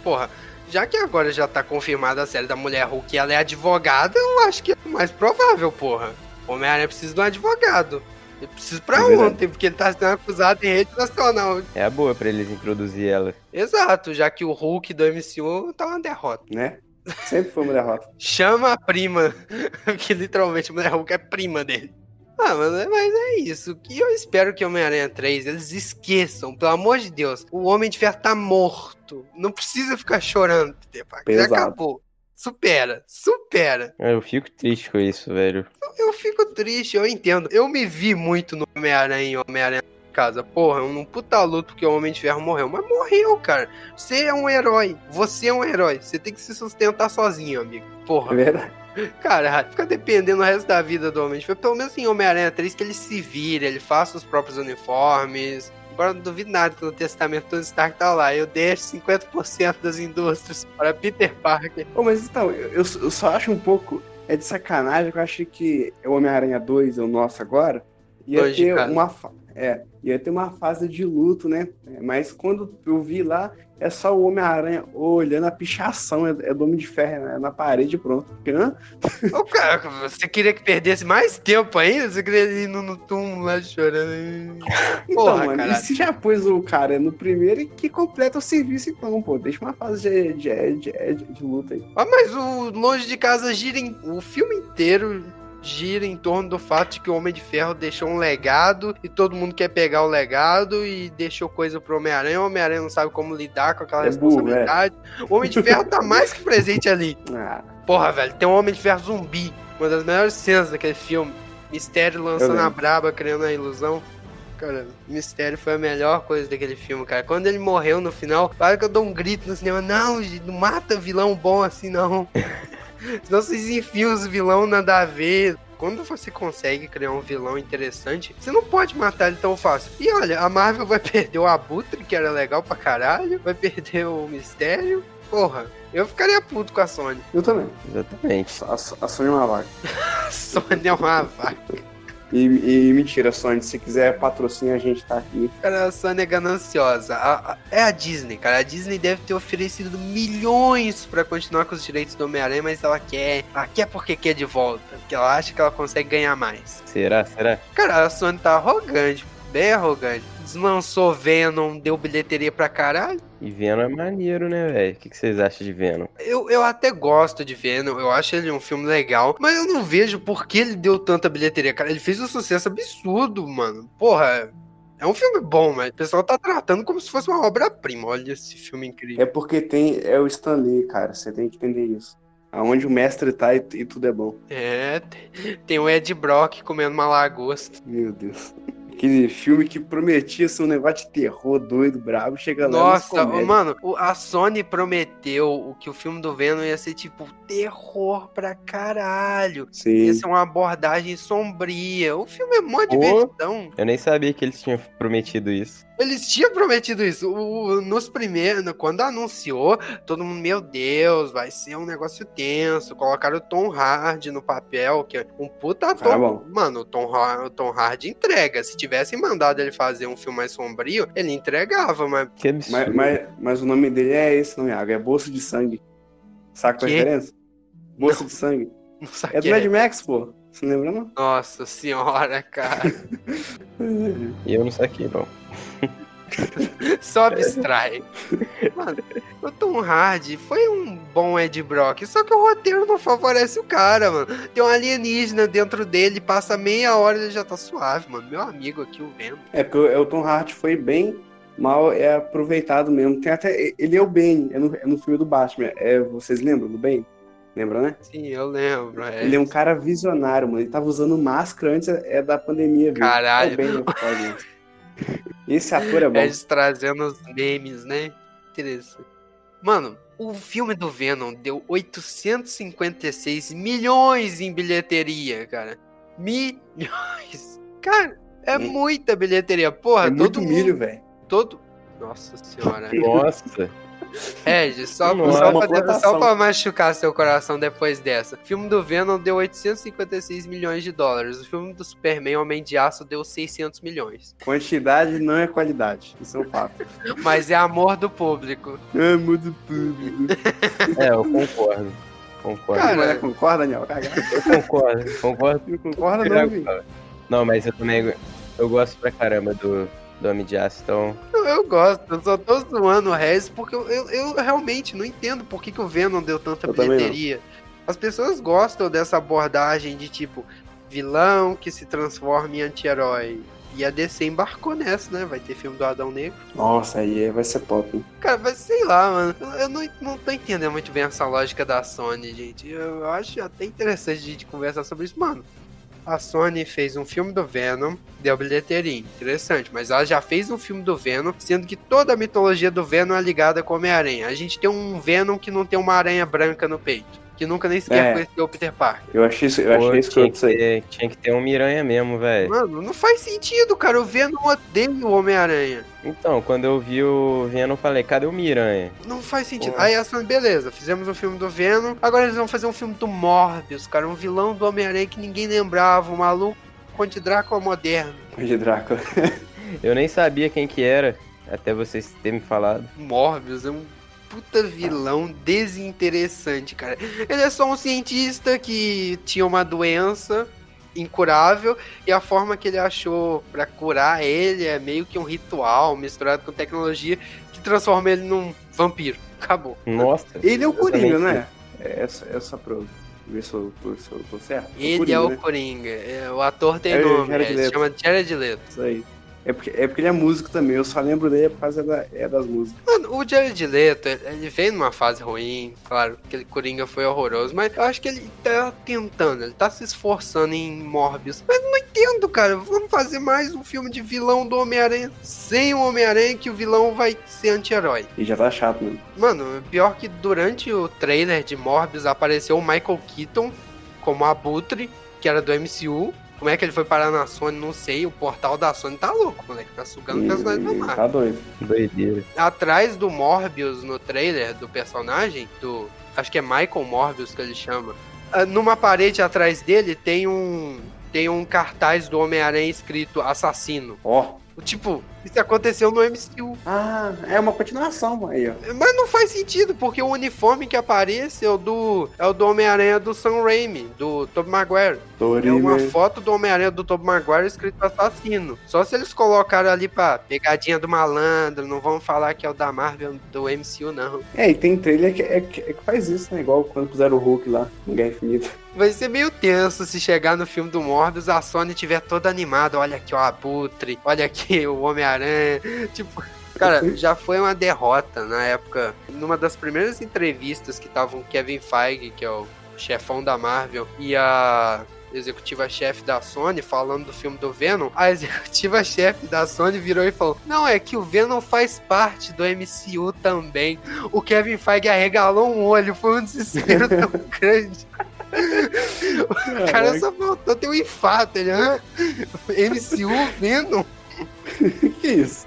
Speaker 1: porra, já que agora já tá confirmada a série da Mulher Hulk e ela é advogada, eu acho que é mais provável, porra. Homem-Aranha precisa de um advogado. Eu preciso pra é ontem, porque ele tá sendo acusado em rede nacional.
Speaker 3: É a boa pra eles introduzir ela.
Speaker 1: Exato, já que o Hulk do MCU tá uma derrota.
Speaker 2: Né? Sempre foi uma derrota.
Speaker 1: Chama a prima, que literalmente mulher Hulk é prima dele. Ah, mas, mas é isso. E eu espero que Homem-Aranha 3 eles esqueçam, pelo amor de Deus. O Homem de Ferro tá morto. Não precisa ficar chorando, Peter Parker. Já acabou. Supera, supera.
Speaker 3: Eu fico triste com isso, velho.
Speaker 1: Eu, eu fico triste, eu entendo. Eu me vi muito no Homem-Aranha Homem-Aranha casa. Porra, um puta luto porque o Homem de Ferro morreu. Mas morreu, cara. Você é um herói. Você é um herói. Você tem que se sustentar sozinho, amigo. Porra.
Speaker 2: É verdade.
Speaker 1: Cara, fica dependendo o resto da vida do Homem de Ferro. Pelo menos em Homem-Aranha 3 que ele se vira, ele faça os próprios uniformes. Agora não duvido nada que no testamento Tony Stark tá lá. Eu deixo 50% das indústrias para Peter Parker.
Speaker 2: Oh, mas então, eu, eu só acho um pouco. É de sacanagem que eu acho que o Homem-Aranha 2 é o nosso agora. Ia ter uma. É, ia ter uma fase de luto, né? Mas quando eu vi lá, é só o Homem-Aranha olhando a pichação, é, é do Homem de Ferro, é na parede pronto.
Speaker 1: Ô, cara, você queria que perdesse mais tempo ainda? Você queria ir no, no túmulo lá chorando?
Speaker 2: Então, Porra, mano, caralho. e se já pôs o cara no primeiro e que completa o serviço então, pô? Deixa uma fase de, de, de, de, de luta aí.
Speaker 1: Ah, mas o Longe de Casa gira em, o filme inteiro gira em torno do fato de que o Homem de Ferro deixou um legado e todo mundo quer pegar o legado e deixou coisa pro Homem-Aranha. O Homem-Aranha não sabe como lidar com aquela é responsabilidade. Burro, é. O Homem de Ferro tá mais que presente ali. Ah. Porra, velho, tem um Homem de Ferro zumbi. Uma das melhores cenas daquele filme. Mistério lançando a braba, criando a ilusão. Cara, Mistério foi a melhor coisa daquele filme, cara. Quando ele morreu no final, para que eu dou um grito no cinema. Não, não mata vilão bom assim, não. Senão vocês enfiam os vilão nada a ver. Quando você consegue criar um vilão interessante, você não pode matar ele tão fácil. E olha, a Marvel vai perder o Abutre, que era legal pra caralho, vai perder o Mistério. Porra, eu ficaria puto com a Sony.
Speaker 2: Eu também.
Speaker 3: Exatamente.
Speaker 2: A, a Sony é uma vaca.
Speaker 1: A Sony é uma vaca.
Speaker 2: E, e mentira, Sony, se quiser patrocinar, a gente tá aqui.
Speaker 1: Cara, a Sony é gananciosa. A- a- é a Disney, cara. A Disney deve ter oferecido milhões pra continuar com os direitos do Homem-Aranha, mas ela quer. Ela quer porque quer de volta. Porque ela acha que ela consegue ganhar mais.
Speaker 3: Será? Será?
Speaker 1: Cara, a Sony tá arrogante, bem arrogante. Deslançou Venom, deu bilheteria pra caralho.
Speaker 3: E Venom é maneiro, né, velho? O que, que vocês acham de Venom?
Speaker 1: Eu, eu até gosto de Venom, eu acho ele um filme legal, mas eu não vejo por que ele deu tanta bilheteria. Cara, ele fez um sucesso absurdo, mano. Porra, é um filme bom, mas o pessoal tá tratando como se fosse uma obra-prima. Olha esse filme incrível.
Speaker 2: É porque tem. É o Stanley, cara. Você tem que entender isso. Aonde o mestre tá e, e tudo é bom.
Speaker 1: É, tem- tem o Ed Brock comendo uma lagosta.
Speaker 2: Meu Deus. Aquele filme que prometia ser um negócio de terror doido, brabo, chega lá.
Speaker 1: Nossa, mano, a Sony prometeu o que o filme do Venom ia ser tipo terror pra caralho. Ia
Speaker 2: Sim.
Speaker 1: ser uma abordagem sombria. O filme é mó
Speaker 3: Pô.
Speaker 1: divertidão.
Speaker 3: Eu nem sabia que eles tinham prometido isso.
Speaker 1: Eles tinham prometido isso. O- nos primeiros, quando anunciou, todo mundo, meu Deus, vai ser um negócio tenso. Colocaram o Tom Hardy no papel, que é um puta ator.
Speaker 2: Ah.
Speaker 1: Mano, o Tom, o Tom Hardy entrega. Se tivessem mandado ele fazer um filme mais sombrio, ele entregava, mas
Speaker 3: Que absurdo.
Speaker 2: Mas, mas, mas o nome dele é esse, não é? Iago? É Bolso de Sangue. Saca a
Speaker 1: Quê?
Speaker 2: diferença? Bolso de Sangue.
Speaker 1: não
Speaker 2: É do Mad Max, pô. Você não lembra, não?
Speaker 1: Nossa senhora, cara.
Speaker 3: E eu não saquei, não.
Speaker 1: Só abstrai. Mano, o Tom Hardy foi um bom Ed Brock, só que o roteiro não favorece o cara, mano. Tem um alienígena dentro dele, passa meia hora e ele já tá suave, mano. Meu amigo aqui, o Venom.
Speaker 2: É porque o- é, o Tom Hardy foi bem mal é aproveitado mesmo. Tem até. Ele é o Bane, é no, é no filme do Batman. É, vocês lembram do Bane? Lembra, né?
Speaker 1: Sim, eu lembro. É.
Speaker 2: Ele é um cara visionário, mano. Ele tava usando máscara antes é, da pandemia, viu?
Speaker 1: Caralho.
Speaker 2: É o é mano. Esse ator é bom.
Speaker 1: Eles trazendo os memes, né? Interessante. Mano, o filme do Venom deu 856 milhões em bilheteria, cara. Milhões. Cara, é
Speaker 2: Hum.
Speaker 1: muita bilheteria. Porra,
Speaker 2: É muito
Speaker 1: todo
Speaker 2: milho,
Speaker 1: mundo,
Speaker 2: velho.
Speaker 1: todo... Nossa senhora.
Speaker 3: Nossa.
Speaker 1: Regis, só,
Speaker 3: Nossa,
Speaker 1: só,
Speaker 2: uma
Speaker 1: pra, só pra machucar seu coração depois dessa. O filme do Venom deu 856 milhões de dólares. O filme do Superman, Homem de Aço, deu 600 milhões.
Speaker 2: Quantidade não é qualidade. Isso é um fato.
Speaker 1: Mas é amor do público.
Speaker 2: é muito público.
Speaker 3: É, eu concordo. Concordo.
Speaker 1: Cara,
Speaker 2: concorda, Daniel?
Speaker 3: Eu concordo. Concordo.
Speaker 2: Não concorda, não.
Speaker 3: Não, mas eu também. Eu gosto pra caramba do, do Homem de Aço, então.
Speaker 1: Eu, eu gosto, eu só tô zoando o Rez porque eu, eu, eu realmente não entendo por que, que o Venom deu tanta
Speaker 2: Eu
Speaker 1: bilheteria. As pessoas gostam dessa abordagem de tipo vilão que se transforma em anti-herói. E a DC embarcou nessa, né? Vai ter filme do Adão Negro.
Speaker 2: Nossa, aí vai ser top, hein?
Speaker 1: Cara, mas sei lá, mano. Eu, eu não, não tô entendendo muito bem essa lógica da Sony, gente. Eu acho até interessante a gente conversar sobre isso. Mano, a Sony fez um filme do Venom, deu bilheteria. Interessante, mas ela já fez um filme do Venom, sendo que toda a mitologia do Venom é ligada com Homem-Aranha. A gente tem um Venom que não tem uma aranha branca no peito. Que nunca nem sequer
Speaker 2: É.
Speaker 1: conheceu o Peter Parker.
Speaker 2: Eu achei isso, eu
Speaker 3: Pô,
Speaker 2: achei escroto isso aí.
Speaker 3: ter, tinha que ter um Miranha mesmo, velho.
Speaker 1: Mano, não faz sentido, cara. O Venom odeia o Homem-Aranha.
Speaker 3: Então, quando eu vi o Venom, eu falei, cadê o Miranha?
Speaker 1: Não faz sentido.
Speaker 3: Pô.
Speaker 1: Aí a Sony, beleza, fizemos um filme do Venom, agora eles vão fazer um filme do Morbius, cara, um vilão do Homem-Aranha que ninguém lembrava, um maluco Conde Drácula moderno.
Speaker 2: De Drácula.
Speaker 3: Eu nem sabia quem que era, até vocês terem me falado.
Speaker 1: Morbius é um puta vilão desinteressante, cara. Ele é só um cientista que tinha uma doença incurável e a forma que ele achou pra curar ele é meio que um ritual misturado com tecnologia que transforma ele num vampiro. Acabou.
Speaker 3: Nossa.
Speaker 2: Ele é o Coringa, não é? É essa, essa pra eu ver se eu tô, se eu tô certo.
Speaker 1: Ele é o
Speaker 2: né?
Speaker 1: Coringa. é, o ator tem
Speaker 2: É,
Speaker 1: nome,
Speaker 2: Jared
Speaker 1: é, se chama Jared Leto.
Speaker 2: Isso aí. É porque, é porque ele é músico também, eu só lembro dele por causa da, é das músicas.
Speaker 1: Mano, o Jared Leto, ele veio numa fase ruim, claro, aquele Coringa foi horroroso, mas eu acho que ele tá tentando, ele tá se esforçando em Morbius. Mas não entendo, cara, vamos fazer mais um filme de vilão do Homem-Aranha sem o Homem-Aranha que o vilão vai ser anti-herói.
Speaker 2: E já tá chato, né?
Speaker 1: Mano, pior que durante o trailer de Morbius apareceu o Michael Keaton como Abutre, que era do MCU. Como é que ele foi parar na Sony, não sei. O portal da Sony tá louco, moleque. Tá sugando o personagem da Marvel.
Speaker 2: Tá doido.
Speaker 3: Doideira.
Speaker 1: Atrás do Morbius no trailer do personagem, do. Acho que é Michael Morbius que ele chama. ah, Numa parede atrás dele tem um. Tem um cartaz do Homem-Aranha escrito assassino.
Speaker 2: Ó.
Speaker 1: Tipo, isso aconteceu no MCU.
Speaker 2: Ah, é uma continuação aí, ó.
Speaker 1: Mas não faz sentido, porque o uniforme que aparece é o do, é o do Homem-Aranha do Sam Raimi, do Tobey Maguire. É uma foto do Homem-Aranha do Tobey Maguire escrito assassino. Só se eles colocaram ali pra pegadinha do malandro, não vão falar que é o da Marvel do MCU, não.
Speaker 2: É, e tem trailer que, é, que- é que faz isso, né? Igual quando puseram o Hulk lá, no Guerra Infinita.
Speaker 1: Vai ser meio tenso se chegar no filme do Morbius a Sony tiver toda animada. Olha aqui o Abutre, olha aqui o Homem-Aranha. Tipo, cara, já foi uma derrota na época. Numa das primeiras entrevistas que tava o Kevin Feige, que é o chefão da Marvel, e a executiva-chefe da Sony falando do filme do Venom, a executiva-chefe da Sony virou e falou: Não, é que o Venom faz parte do MCU também. O Kevin Feige arregalou um olho, foi um desespero tão grande. O cara só faltou ter um infarto. Ele, hã? MCU Venom?
Speaker 2: que isso?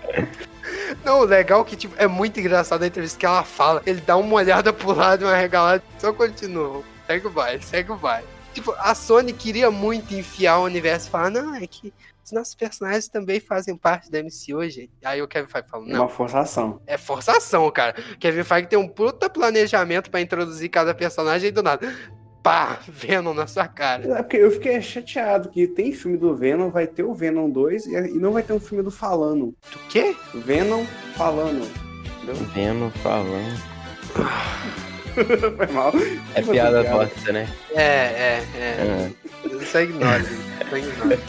Speaker 1: Não, o legal é que tipo, é muito engraçado a entrevista que ela fala. Ele dá uma olhada pro lado e uma regalada. Só continua. Segue o baile, segue o baile. Tipo, a Sony queria muito enfiar o universo e falar: Não, é que os nossos personagens também fazem parte da MCU, gente. Aí o Kevin Feige fala:
Speaker 2: É
Speaker 1: Não,
Speaker 2: uma forçação.
Speaker 1: é forçação, cara. Kevin Feige tem um puta planejamento pra introduzir cada personagem e do nada. Pá, Venom na sua cara.
Speaker 2: É porque eu fiquei chateado que tem filme do Venom, vai ter o Venom 2 e, e não vai ter um filme do Falando.
Speaker 1: Do quê?
Speaker 2: Venom falando. Entendeu?
Speaker 3: Vendo, falando.
Speaker 2: Foi mal.
Speaker 3: É
Speaker 2: Tipo,
Speaker 3: piada
Speaker 2: piada.
Speaker 3: nossa, né?
Speaker 1: É, é, é.
Speaker 3: Ah,
Speaker 1: Só ignora, gente. Só ignora.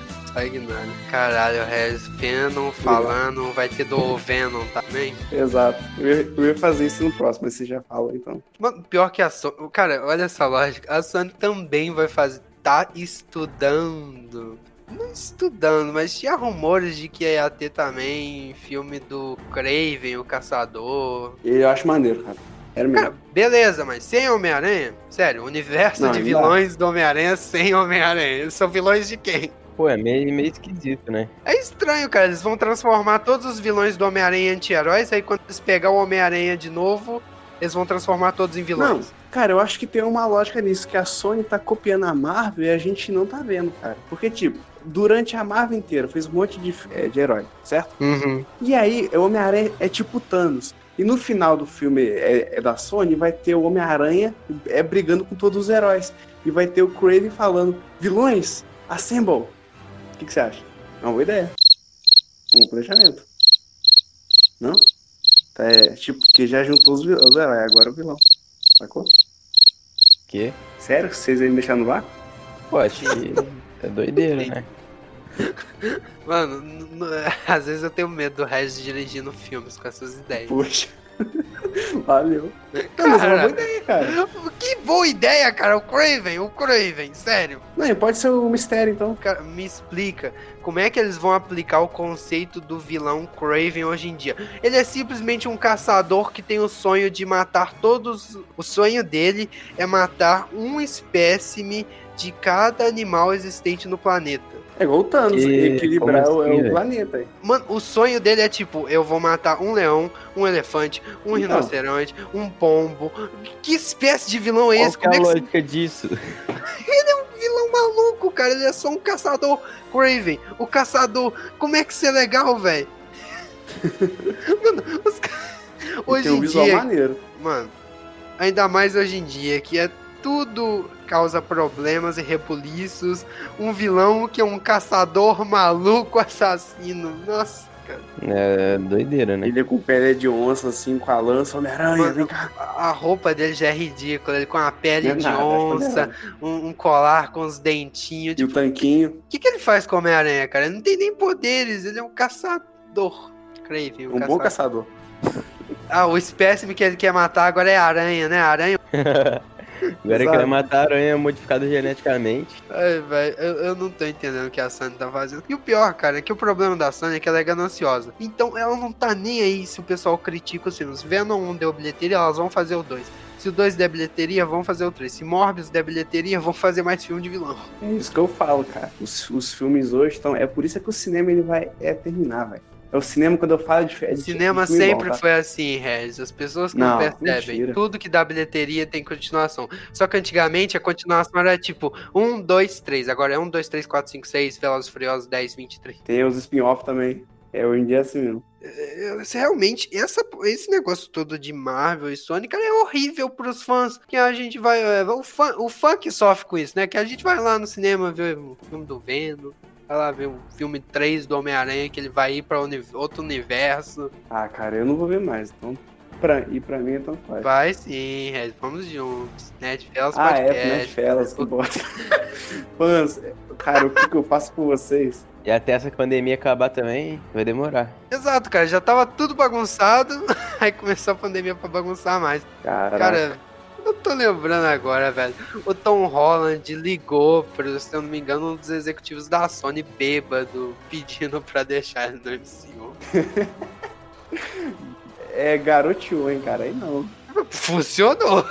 Speaker 1: Só ignora. Caralho, Regis, Venom falando, vai ter do Venom também.
Speaker 2: Exato. Eu ia, fazer isso no próximo, mas você já falou, então.
Speaker 1: Mano, pior que a Sony. Cara, olha essa lógica. A Sony também vai fazer. Tá estudando. Não estudando, mas tinha rumores de que ia ter também filme do Craven, o Caçador.
Speaker 2: Eu acho maneiro, cara. Era mesmo.
Speaker 1: Cara, beleza, mas sem Homem-Aranha? Sério, o universo
Speaker 2: Não,
Speaker 1: de
Speaker 2: não
Speaker 1: vilões do Homem-Aranha sem Homem-Aranha. São vilões de quem?
Speaker 3: Pô, é meio, meio esquisito, né?
Speaker 1: É estranho, cara. Eles vão transformar todos os vilões do Homem-Aranha em anti-heróis. Aí quando eles pegar o Homem-Aranha de novo, eles vão transformar todos em
Speaker 2: Não,
Speaker 1: vilões.
Speaker 2: cara, eu acho que tem uma lógica nisso, que a Sony tá copiando a Marvel e a gente não tá vendo, cara. Porque, tipo, durante a Marvel inteira fez um monte de, é, de herói, certo?
Speaker 1: Uhum.
Speaker 2: E aí, o Homem-Aranha é tipo Thanos. E no final do filme é, é da Sony, vai ter o Homem-Aranha é brigando com todos os heróis. E vai ter o Craven falando, vilões, assemble. O que, que você acha? É uma boa ideia. Um planejamento. Não? É, tipo, que já juntou os, vil- os heróis, agora o vilão. Sacou?
Speaker 3: Que?
Speaker 2: Sério que vocês iam me deixar no vácuo?
Speaker 3: Pô, acho que é doideira, né?
Speaker 1: Mano, às vezes eu tenho medo do Regis dirigindo filmes com essas ideias.
Speaker 2: Poxa. Valeu. Não, é
Speaker 1: Cara.
Speaker 2: boa ideia, cara.
Speaker 1: Que boa ideia, cara. O Craven, o Craven, sério.
Speaker 2: Não, pode ser um mistério, então.
Speaker 1: Cara, me explica como é que eles vão aplicar o conceito do vilão Craven hoje em dia. Ele é simplesmente um caçador que tem o sonho de matar todos. O sonho dele é matar um espécime de cada animal existente no planeta.
Speaker 2: É igual o Thanos,
Speaker 3: Que-
Speaker 2: equilibrar o, é
Speaker 3: assim,
Speaker 2: o planeta. aí.
Speaker 1: Mano, o sonho dele é tipo, eu vou matar um leão, um elefante, um
Speaker 2: Então.
Speaker 1: rinoceronte, um pombo. Que espécie de vilão é
Speaker 3: Qual
Speaker 1: esse?
Speaker 3: é
Speaker 1: Como
Speaker 3: a
Speaker 1: é que esse
Speaker 3: lógica disso?
Speaker 1: vilão maluco, cara? Ele é só um caçador. Craven, o caçador. Como é que isso é legal, velho? Mano, os caras. Hoje
Speaker 2: tem um
Speaker 1: em
Speaker 2: visual
Speaker 1: dia,
Speaker 2: maneiro.
Speaker 1: mano, ainda mais hoje em dia, que é tudo causa problemas e rebuliços. Um vilão que é um caçador maluco assassino. Nossa, cara.
Speaker 3: É doideira, né?
Speaker 2: Ele é com pele de onça, assim, com a lança, Homem-Aranha, vem cá.
Speaker 1: A roupa dele já é ridícula. Ele com a pele
Speaker 2: é
Speaker 1: de
Speaker 2: nada, é
Speaker 1: onça, um, um colar com os dentinhos.
Speaker 2: E o
Speaker 1: Tipo,
Speaker 2: tanquinho.
Speaker 1: o que, que ele faz com o Homem-Aranha, cara? Ele não tem nem poderes. Ele é um caçador. Craven, um,
Speaker 2: Um bom
Speaker 1: caçador.
Speaker 2: caçador.
Speaker 1: Ah, o espécime que ele quer matar agora é a aranha, né? A aranha
Speaker 3: Agora
Speaker 2: Exato.
Speaker 3: quer matar a aranha modificada geneticamente.
Speaker 1: Ai, velho, eu, eu não tô entendendo o que a Sony tá fazendo. E o pior, cara, é que o problema da Sony é que ela é gananciosa. Então ela não tá nem aí se o pessoal critica os filmes. Venom 1 deu bilheteria, elas vão fazer o 2. Se o 2 der bilheteria, vão fazer o 3. Se Morbius der bilheteria, vão fazer mais filme de vilão.
Speaker 2: É isso que eu falo, cara. Os, os filmes hoje estão. É por isso que o cinema ele vai é, terminar, velho. É o cinema quando eu falo de. É
Speaker 1: O
Speaker 2: de
Speaker 1: cinema
Speaker 2: de filme
Speaker 1: sempre
Speaker 2: bom, tá?
Speaker 1: foi assim, Regis. As pessoas que não,
Speaker 2: Não,
Speaker 1: percebem.
Speaker 2: mentira.
Speaker 1: Tudo que dá bilheteria tem continuação. Só que antigamente a continuação era tipo 1, 2, 3. Agora é 1, 2, 3, 4, 5, 6, Velozes Furiosos 10, 23.
Speaker 2: Tem os spin-off também. É, hoje em dia é assim mesmo.
Speaker 1: É, Realmente, essa, esse negócio todo de Marvel e Sony, cara, é horrível pros fãs. Que a gente vai. é, o, fã, o fã que sofre com isso, né? Que a gente vai lá no cinema ver o filme do Venom. Vai lá ver o filme 3 do Homem-Aranha, que ele vai ir pra uni- outro universo.
Speaker 2: Ah, cara, eu não vou ver mais. Então, pra, e pra mim, então faz.
Speaker 1: Vai sim, Red, vamos juntos. Netflix
Speaker 2: Ah, é,
Speaker 1: Podcast.
Speaker 2: Netfellas, que bota. Fãs, cara, o que, que eu faço por vocês?
Speaker 3: E até essa pandemia acabar também, vai demorar.
Speaker 1: Exato, cara, já tava tudo bagunçado, aí começou a pandemia pra bagunçar mais.
Speaker 2: Caraca.
Speaker 1: Cara, eu tô lembrando agora, velho. O Tom Holland ligou, pra, se eu não me engano, um dos executivos da Sony bêbado, pedindo pra deixar ele no MCU.
Speaker 2: É garoteou, hein, cara? Aí não.
Speaker 1: Funcionou.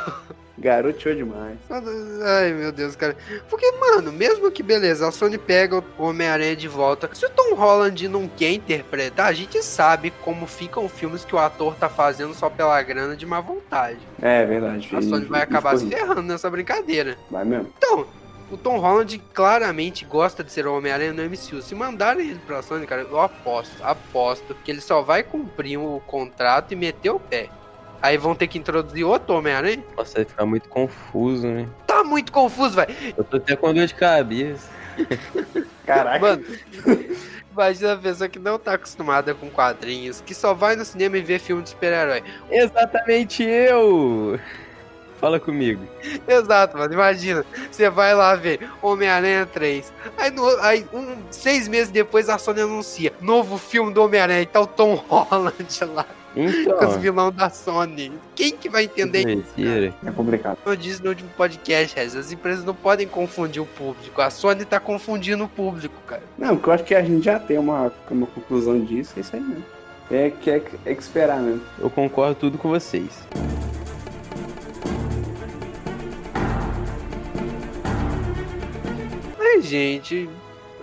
Speaker 2: Garoteou demais.
Speaker 1: Ai, meu Deus, cara. Porque, mano, mesmo que beleza, a Sony pega o Homem-Aranha de volta. Se o Tom Holland não quer interpretar, a gente sabe como ficam filmes que o ator tá fazendo só pela grana de má vontade.
Speaker 2: É verdade.
Speaker 1: A Sony vai acabar se ferrando nessa brincadeira.
Speaker 2: Vai mesmo.
Speaker 1: Então, o Tom Holland claramente gosta de ser o Homem-Aranha no MCU. Se mandarem ele pra Sony, cara, eu aposto, aposto que ele só vai cumprir o contrato e meter o pé. Aí vão ter que introduzir outro Homem-Aranha?
Speaker 3: Nossa, vai ficar muito confuso, né?
Speaker 1: Tá muito confuso, velho.
Speaker 3: Eu tô até com dor de cabeça.
Speaker 2: Caraca.
Speaker 1: Mano, imagina a pessoa que não tá acostumada com quadrinhos, que só vai no cinema e vê filme de super-herói.
Speaker 3: Exatamente eu! Fala comigo.
Speaker 1: Exato, mano. Imagina, você vai lá ver Homem-Aranha 3. Aí, no, aí um, seis meses depois a Sony anuncia novo filme do Homem-Aranha e tá o Tom Holland lá, com os
Speaker 3: Então,
Speaker 1: vilão da Sony. Quem que vai entender isso?
Speaker 3: mentira.
Speaker 2: É complicado.
Speaker 1: Eu disse no último podcast, Rez, as empresas não podem confundir o público. A Sony tá confundindo o público, cara.
Speaker 2: Não, porque eu acho que a gente já tem uma, uma conclusão disso, é isso aí mesmo. É que é, é que esperar mesmo.
Speaker 3: Eu concordo tudo com vocês.
Speaker 1: Ai, gente,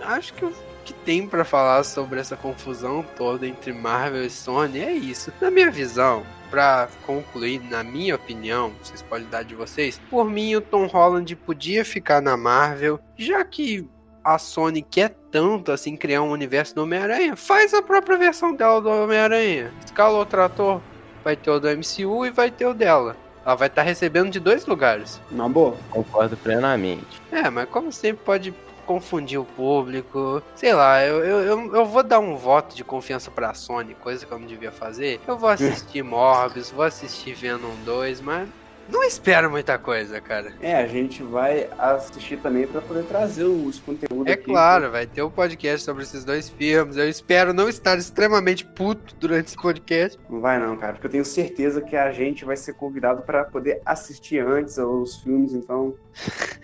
Speaker 1: acho que que tem pra falar sobre essa confusão toda entre Marvel e Sony é isso. Na minha visão, pra concluir, na minha opinião, vocês podem dar de vocês, por mim o Tom Holland podia ficar na Marvel, já que a Sony quer tanto assim criar um universo do Homem-Aranha, faz a própria versão dela do Homem-Aranha. Escala outro ator, vai ter o do MCU e vai ter o dela. Ela vai estar recebendo de dois lugares.
Speaker 2: Na boa.
Speaker 3: Concordo plenamente.
Speaker 1: É, mas como sempre pode confundir o público. Sei lá, eu, eu, eu, vou dar um voto de confiança pra Sony, coisa que eu não devia fazer. Eu vou assistir Morbius, vou assistir Venom 2, mas não espero muita coisa, cara.
Speaker 2: É, a gente vai assistir também pra poder trazer os conteúdos
Speaker 1: É
Speaker 2: aqui.
Speaker 1: claro, vai ter um podcast sobre esses dois filmes. Eu espero não estar extremamente puto durante esse podcast.
Speaker 2: Não vai não, cara, porque eu tenho certeza que a gente vai ser convidado pra poder assistir antes os filmes, então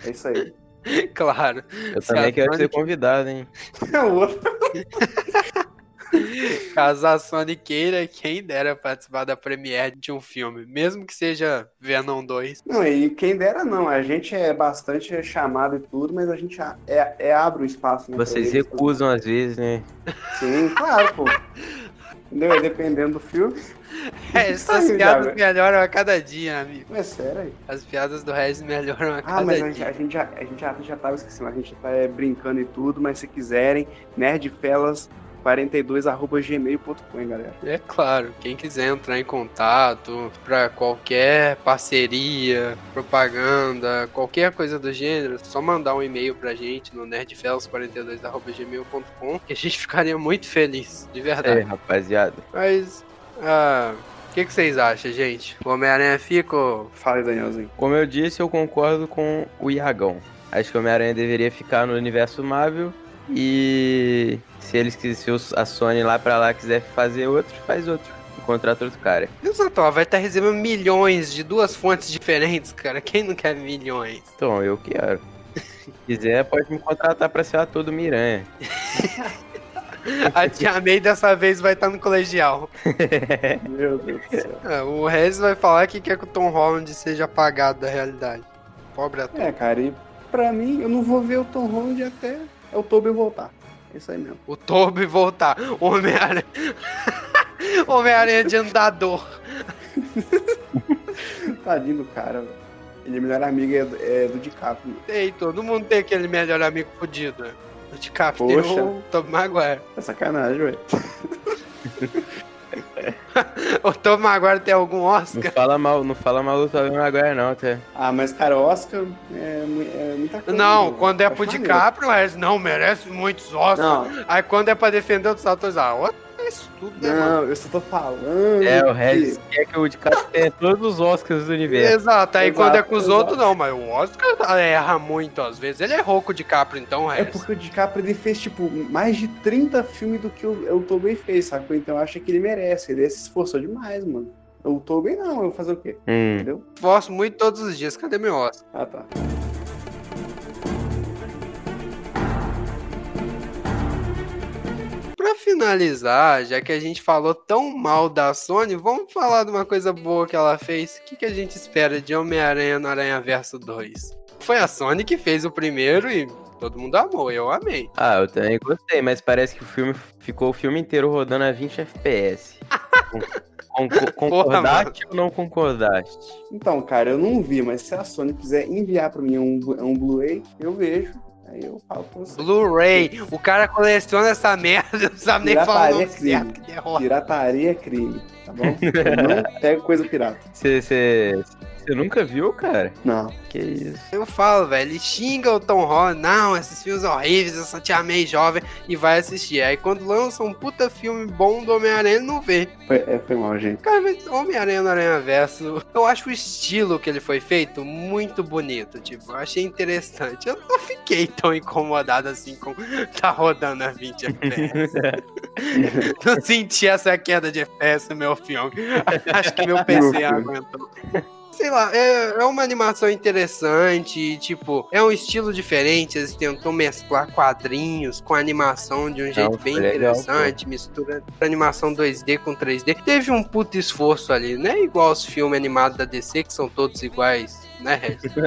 Speaker 2: é isso aí.
Speaker 1: claro.
Speaker 3: Eu
Speaker 1: Se
Speaker 3: também quero
Speaker 1: Sony
Speaker 3: ser convidado, hein?
Speaker 2: O outro-
Speaker 1: Caso a Sony queira, quem dera participar da premiere de um filme, mesmo que seja Venom 2.
Speaker 2: Não, e quem dera não, a gente é bastante chamado e tudo, mas a gente é, é abre o espaço. Né,
Speaker 3: Vocês
Speaker 2: eles.
Speaker 3: recusam às vezes, né?
Speaker 2: Sim, claro, pô. Dependendo do filme.
Speaker 1: É, essas piadas
Speaker 2: já,
Speaker 1: melhoram a cada dia, né, amigo.
Speaker 2: Mas sério aí.
Speaker 1: As piadas do Rez melhoram a
Speaker 2: ah,
Speaker 1: cada
Speaker 2: dia. Ah,
Speaker 1: mas
Speaker 2: a gente, já, a gente já, já tava esquecendo, a gente tá é, brincando e tudo, mas se quiserem, Nerd Felas 42@gmail.com, galera.
Speaker 1: É claro, quem quiser entrar em contato para qualquer parceria, propaganda, qualquer coisa do gênero, só mandar um e-mail pra gente no nerdfels42@gmail.com, que a gente ficaria muito feliz, de verdade.
Speaker 3: É, rapaziada.
Speaker 1: Mas ah, o que, vocês acham, gente? O Homem-Aranha fica ou...
Speaker 2: Fala, Danielzinho.
Speaker 3: Como eu disse, eu concordo com o Iagão. Acho que o Homem-Aranha deveria ficar no universo Marvel e se eles se a Sony lá pra lá quiser fazer outro, faz outro. contrata outro cara.
Speaker 1: Exato, ó, vai estar recebendo milhões de duas fontes diferentes, cara. Quem não quer milhões?
Speaker 3: Então, eu quero. Se quiser, pode me contratar pra ser ator do Miranha.
Speaker 1: A Tia May dessa vez vai estar no colegial.
Speaker 2: Meu Deus do céu.
Speaker 1: É, o Regis vai falar que quer que o Tom Holland seja apagado da realidade. Pobre ator.
Speaker 2: É, cara, e pra mim, eu não vou ver o Tom Holland até o Tobey voltar. É isso aí mesmo.
Speaker 1: O Toby voltar. Homem-Aranha. Homem-Aranha de andador.
Speaker 2: Tadinho do cara, velho. Ele é melhor amigo é, do- é do DiCaprio.
Speaker 1: Ei, todo mundo tem aquele melhor amigo fudido. O DiCaprio
Speaker 2: Poxa.
Speaker 1: tem o Tobey Maguire.
Speaker 2: É sacanagem, velho.
Speaker 1: O Tobey Maguire tem algum
Speaker 3: Não
Speaker 1: Oscar?
Speaker 3: fala mal, não fala mal do Tobey Maguire, não, tá?
Speaker 2: Ah, mas, cara, Oscar é, é muita coisa.
Speaker 1: Não,
Speaker 2: velho.
Speaker 1: quando é pro. DiCaprio, o Regis, não, merece muitos Oscars.
Speaker 2: Não,
Speaker 1: Aí quando é pra defender outros atores, ah, é isso tudo, né, mano?
Speaker 2: não, eu só tô falando.
Speaker 3: É, o
Speaker 2: que-
Speaker 3: Regis quer que o DiCaprio tenha todos os Oscars do universo.
Speaker 1: Exato, aí
Speaker 2: Exato,
Speaker 1: quando é com os
Speaker 2: exato.
Speaker 1: outros, não, mas o Oscar erra muito às vezes. Ele errou com o DiCaprio, então,
Speaker 2: É
Speaker 1: Regis.
Speaker 2: porque o DiCaprio ele fez, tipo, mais de 30 filmes do que o, o Tobey fez, sacou? Então eu acho que ele merece. Ele se esforçou demais, mano. O Tobey não, eu vou fazer o quê?
Speaker 3: Hum.
Speaker 2: Entendeu?
Speaker 1: Esforço muito todos os dias. Cadê meu Oscar?
Speaker 2: Ah, tá.
Speaker 1: Pra finalizar, já que a gente falou tão mal da Sony, vamos falar de uma coisa boa que ela fez. O que, que a gente espera de Homem-Aranha no Aranha Verso 2? Foi a Sony que fez o primeiro e todo mundo amou, eu amei.
Speaker 3: Ah, eu também gostei, mas parece que o filme ficou o filme inteiro rodando a 20 FPS. Con- con- concordaste ou não concordaste?
Speaker 2: Então, cara, eu não vi, mas se a Sony quiser enviar pra mim um, um Blu-ray, eu vejo. Aí eu falo pra você.
Speaker 1: Blu-ray, o cara coleciona essa merda, não sabe nem falar o nome
Speaker 2: é
Speaker 1: certo, que derrota.
Speaker 2: Pirataria é crime, tá bom? Eu não pego coisa pirata.
Speaker 3: Você nunca viu, cara?
Speaker 2: Não.
Speaker 3: Que isso.
Speaker 1: Eu falo, velho, ele xinga o Tom Holland, não, esses filmes horríveis, essa tia May jovem, e vai assistir. Aí quando lança um puta filme bom do Homem-Aranha, não vê.
Speaker 2: Foi, é, foi mal, gente.
Speaker 1: Cara, mas Homem-Aranha no Aranha Verso, eu acho o estilo que ele foi feito muito bonito, tipo, eu achei interessante. Eu não fiquei tão incomodado assim com tá rodando a 20 FPS. não senti essa queda de FPS no meu filme. Acho que meu PC aguentou. Sei lá, é, é uma animação interessante, tipo, é um estilo diferente, eles tentam mesclar quadrinhos com animação de um jeito bem
Speaker 3: foi legal,
Speaker 1: interessante, mistura animação 2D com 3D. Teve um puto esforço ali, não é igual os filmes animados da DC, que são todos iguais, né, Regis?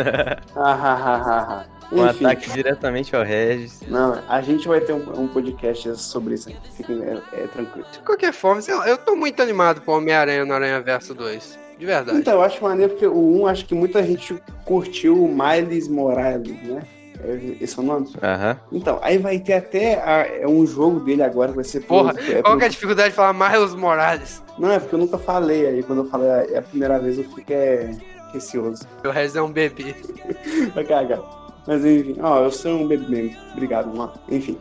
Speaker 2: Ah.
Speaker 3: Um
Speaker 2: Enfim,
Speaker 3: ataque diretamente ao Regis.
Speaker 2: não, a gente vai ter um, um podcast sobre isso. Fiquem é, é, tranquilo.
Speaker 1: De qualquer forma, sei lá, eu tô muito animado pro Homem-Aranha no Aranha Verso 2. De verdade.
Speaker 2: Então, eu acho maneiro porque o 1, acho que muita gente curtiu o Miles Morales, né? É, Esse é o nome?
Speaker 3: Aham.
Speaker 2: Então, aí vai ter até a- é um jogo dele agora que vai ser.
Speaker 1: Porra,
Speaker 2: pelo- é
Speaker 1: Qual que é a dificuldade de falar Miles Morales?
Speaker 2: Não, é porque eu nunca falei. Aí quando eu falei é a primeira vez eu fiquei receoso.
Speaker 1: O Regis é um bebê.
Speaker 2: Vai cagar. Mas enfim, ó, eu sou um baby mesmo. Obrigado, mano. Enfim.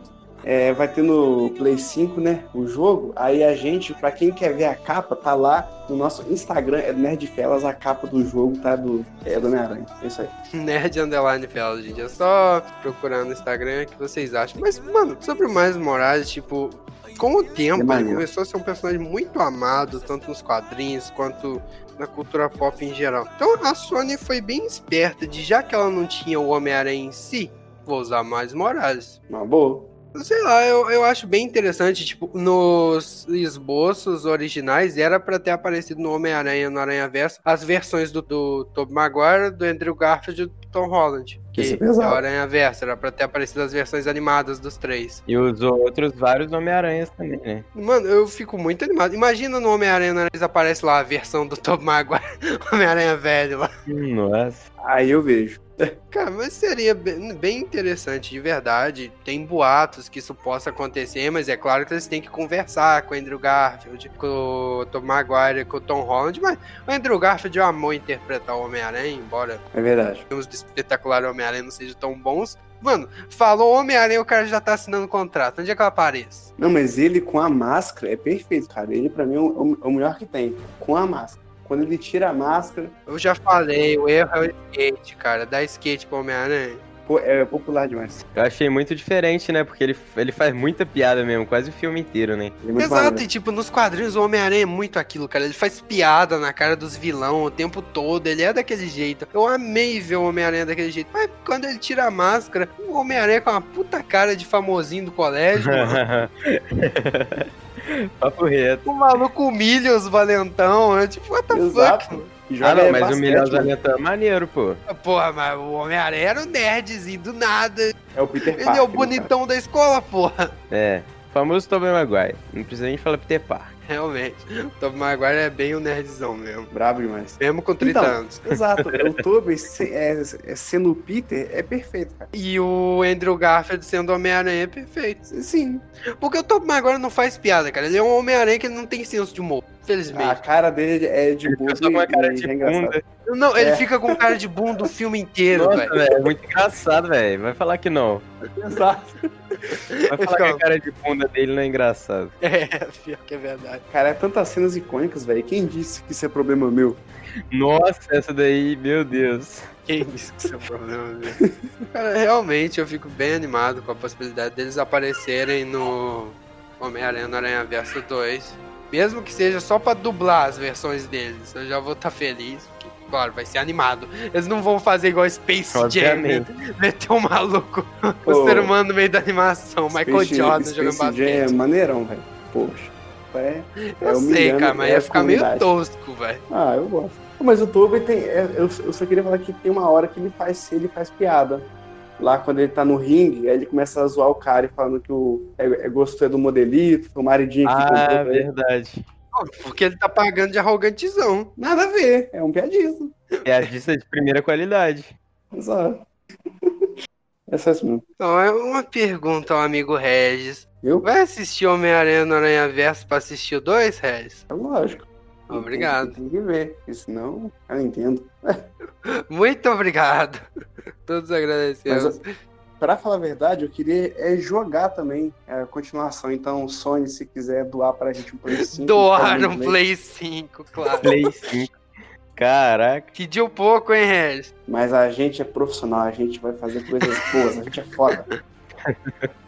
Speaker 2: É, vai ter no Play 5, né? O jogo. Aí a gente, pra quem quer ver a capa, tá lá no nosso Instagram, é Nerdfelas, a capa do jogo, tá? Do, é do Homem-Aranha. É isso aí.
Speaker 1: Nerd Underline Fellas, gente. É só procurar no Instagram o que vocês acham. Mas, mano, sobre o Miles Morales, tipo, com o
Speaker 2: É
Speaker 1: tempo, ele
Speaker 2: maneiro.
Speaker 1: começou a ser um personagem muito amado, tanto nos quadrinhos quanto na cultura pop em geral. Então a Sony foi bem esperta de, já que ela não tinha o Homem-Aranha em si, vou usar Miles Morales.
Speaker 2: Uma boa.
Speaker 1: Sei lá, eu, eu acho bem interessante, tipo, nos esboços originais era pra ter aparecido no Homem-Aranha, no Aranha Verso, as versões do, do Tobey Maguire, do Andrew Garfield e do Tom Holland. Que
Speaker 2: Isso é
Speaker 1: o Aranha Verso, era pra ter aparecido as versões animadas dos três.
Speaker 3: E os outros vários Homem-Aranhas também, né?
Speaker 1: Mano, eu fico muito animado. Imagina no Homem-Aranha, Aranha aparece lá a versão do Tobey Maguire, Homem-Aranha velho lá.
Speaker 3: Nossa.
Speaker 2: Aí eu vejo.
Speaker 1: Cara, mas seria bem, bem interessante, de verdade. Tem boatos que isso possa acontecer, mas é claro que eles têm que conversar com o Andrew Garfield, com o Tom Maguire, com o Tom Holland. Mas o Andrew Garfield amou interpretar o Homem-Aranha, embora
Speaker 2: É verdade.
Speaker 1: filmes do espetacular Homem-Aranha não sejam tão bons. Mano, falou Homem-Aranha, o cara já tá assinando contrato. Onde é que ela aparece?
Speaker 2: Não, mas ele com a máscara é perfeito, cara. Ele pra mim é o, é o melhor que tem. Com a máscara. Quando ele tira a máscara,
Speaker 1: Eu já falei, o erro é o skate, cara. Dá skate pro Homem-Aranha.
Speaker 2: É popular demais.
Speaker 3: Eu achei muito diferente, né? Porque ele, ele faz muita piada mesmo, quase o filme inteiro, né?
Speaker 2: É
Speaker 1: Exato,
Speaker 2: maneiro.
Speaker 1: e tipo, nos quadrinhos o Homem-Aranha é muito aquilo, cara. Ele faz piada na cara dos vilão o tempo todo, ele é daquele jeito. Eu amei ver o Homem-Aranha daquele jeito. Mas quando ele tira a máscara, o Homem-Aranha com uma puta cara de famosinho do colégio, mano.
Speaker 3: Papo reto.
Speaker 1: O maluco humilha os valentão, né? Tipo, what the
Speaker 2: Exato.
Speaker 1: fuck?
Speaker 3: Ah, não, mas
Speaker 2: basquete,
Speaker 3: o Milhão
Speaker 2: mano.
Speaker 3: Valentão é maneiro, pô.
Speaker 1: Porra, mas o Homem-Aranha era um nerdzinho do nada.
Speaker 2: É o Peter
Speaker 1: Ele
Speaker 2: Parker.
Speaker 1: é o
Speaker 2: né,
Speaker 1: bonitão da escola, porra.
Speaker 3: É. Famoso Tobey Maguire. Não precisa nem falar Peter Parker.
Speaker 1: Realmente. O Tobey Maguire é bem o nerdzão mesmo.
Speaker 2: cara? Brabo demais.
Speaker 1: Mesmo com 30
Speaker 2: Então.
Speaker 1: anos.
Speaker 2: Exato. o Tobey se- é, é, sendo o Peter é perfeito, cara.
Speaker 1: E o Andrew Garfield sendo Homem-Aranha é perfeito.
Speaker 2: Sim.
Speaker 1: Porque o Tobey Maguire não faz piada, cara. Ele é um Homem-Aranha que ele não tem senso de humor.
Speaker 2: A
Speaker 1: Felizmente.
Speaker 2: cara dele é de
Speaker 3: só com uma cara de
Speaker 2: é engraçado.
Speaker 3: bunda.
Speaker 1: Não, ele
Speaker 2: É.
Speaker 1: fica com cara de bunda o filme inteiro, velho.
Speaker 3: é muito engraçado, velho. Vai falar que não.
Speaker 2: Exato.
Speaker 3: Vai falar
Speaker 1: fica-
Speaker 3: que a cara de bunda dele não é engraçado.
Speaker 1: É, pior que é verdade.
Speaker 2: Cara, é tantas cenas icônicas, velho. Quem disse que isso é problema meu?
Speaker 3: Nossa, essa daí, meu Deus.
Speaker 1: Quem disse que isso é problema mesmo? Cara, realmente eu fico bem animado com a possibilidade deles aparecerem no Homem-Aranha no Aranha Verso 2. Mesmo que seja só pra dublar as versões deles, eu já vou estar feliz. Porque, claro, vai ser animado. Eles não vão fazer igual Space Jam?
Speaker 3: Obviamente.
Speaker 1: meter um maluco, o
Speaker 2: Pô,
Speaker 1: ser humano no meio da animação, Michael
Speaker 2: Space-
Speaker 1: Jordan
Speaker 2: Space
Speaker 1: jogando
Speaker 2: Jam é
Speaker 1: basquete.
Speaker 2: maneirão, velho. Poxa. É,
Speaker 1: Eu
Speaker 2: é
Speaker 1: sei,
Speaker 2: humilhando,
Speaker 1: cara, mas
Speaker 2: é
Speaker 1: ia ficar meio tosco, velho.
Speaker 2: Ah, eu gosto. Mas o Tobey tem. é, eu, eu só queria falar que tem uma hora que ele faz, ele faz piada. Lá quando ele tá no ringue, aí ele começa a zoar o cara e falando que o é, é gosto é do modelito, o maridinho que
Speaker 3: Ah,
Speaker 2: ele.
Speaker 3: verdade.
Speaker 1: Porque ele tá pagando de arrogantezão.
Speaker 2: Nada a ver, é um piadismo.
Speaker 3: É artista de primeira qualidade.
Speaker 2: Exato. É só isso mesmo.
Speaker 1: Então, é uma pergunta ao amigo Regis.
Speaker 2: Viu?
Speaker 1: Vai assistir Homem-Aranha no Aranha Verso pra assistir o 2, Regis?
Speaker 2: É lógico.
Speaker 1: Obrigado.
Speaker 2: Tem, tem que ver, senão eu não entendo.
Speaker 1: Muito obrigado. Todos agradecemos.
Speaker 2: Pra falar a verdade, eu queria é jogar também é, a continuação. Então, Sony, se quiser doar pra gente um Play 5.
Speaker 1: Doar um
Speaker 2: bem.
Speaker 1: Play 5, claro.
Speaker 3: Play 5. Caraca.
Speaker 1: Pediu pouco, hein, Regis?
Speaker 2: Mas a gente é profissional, a gente vai fazer coisas boas, a gente é foda.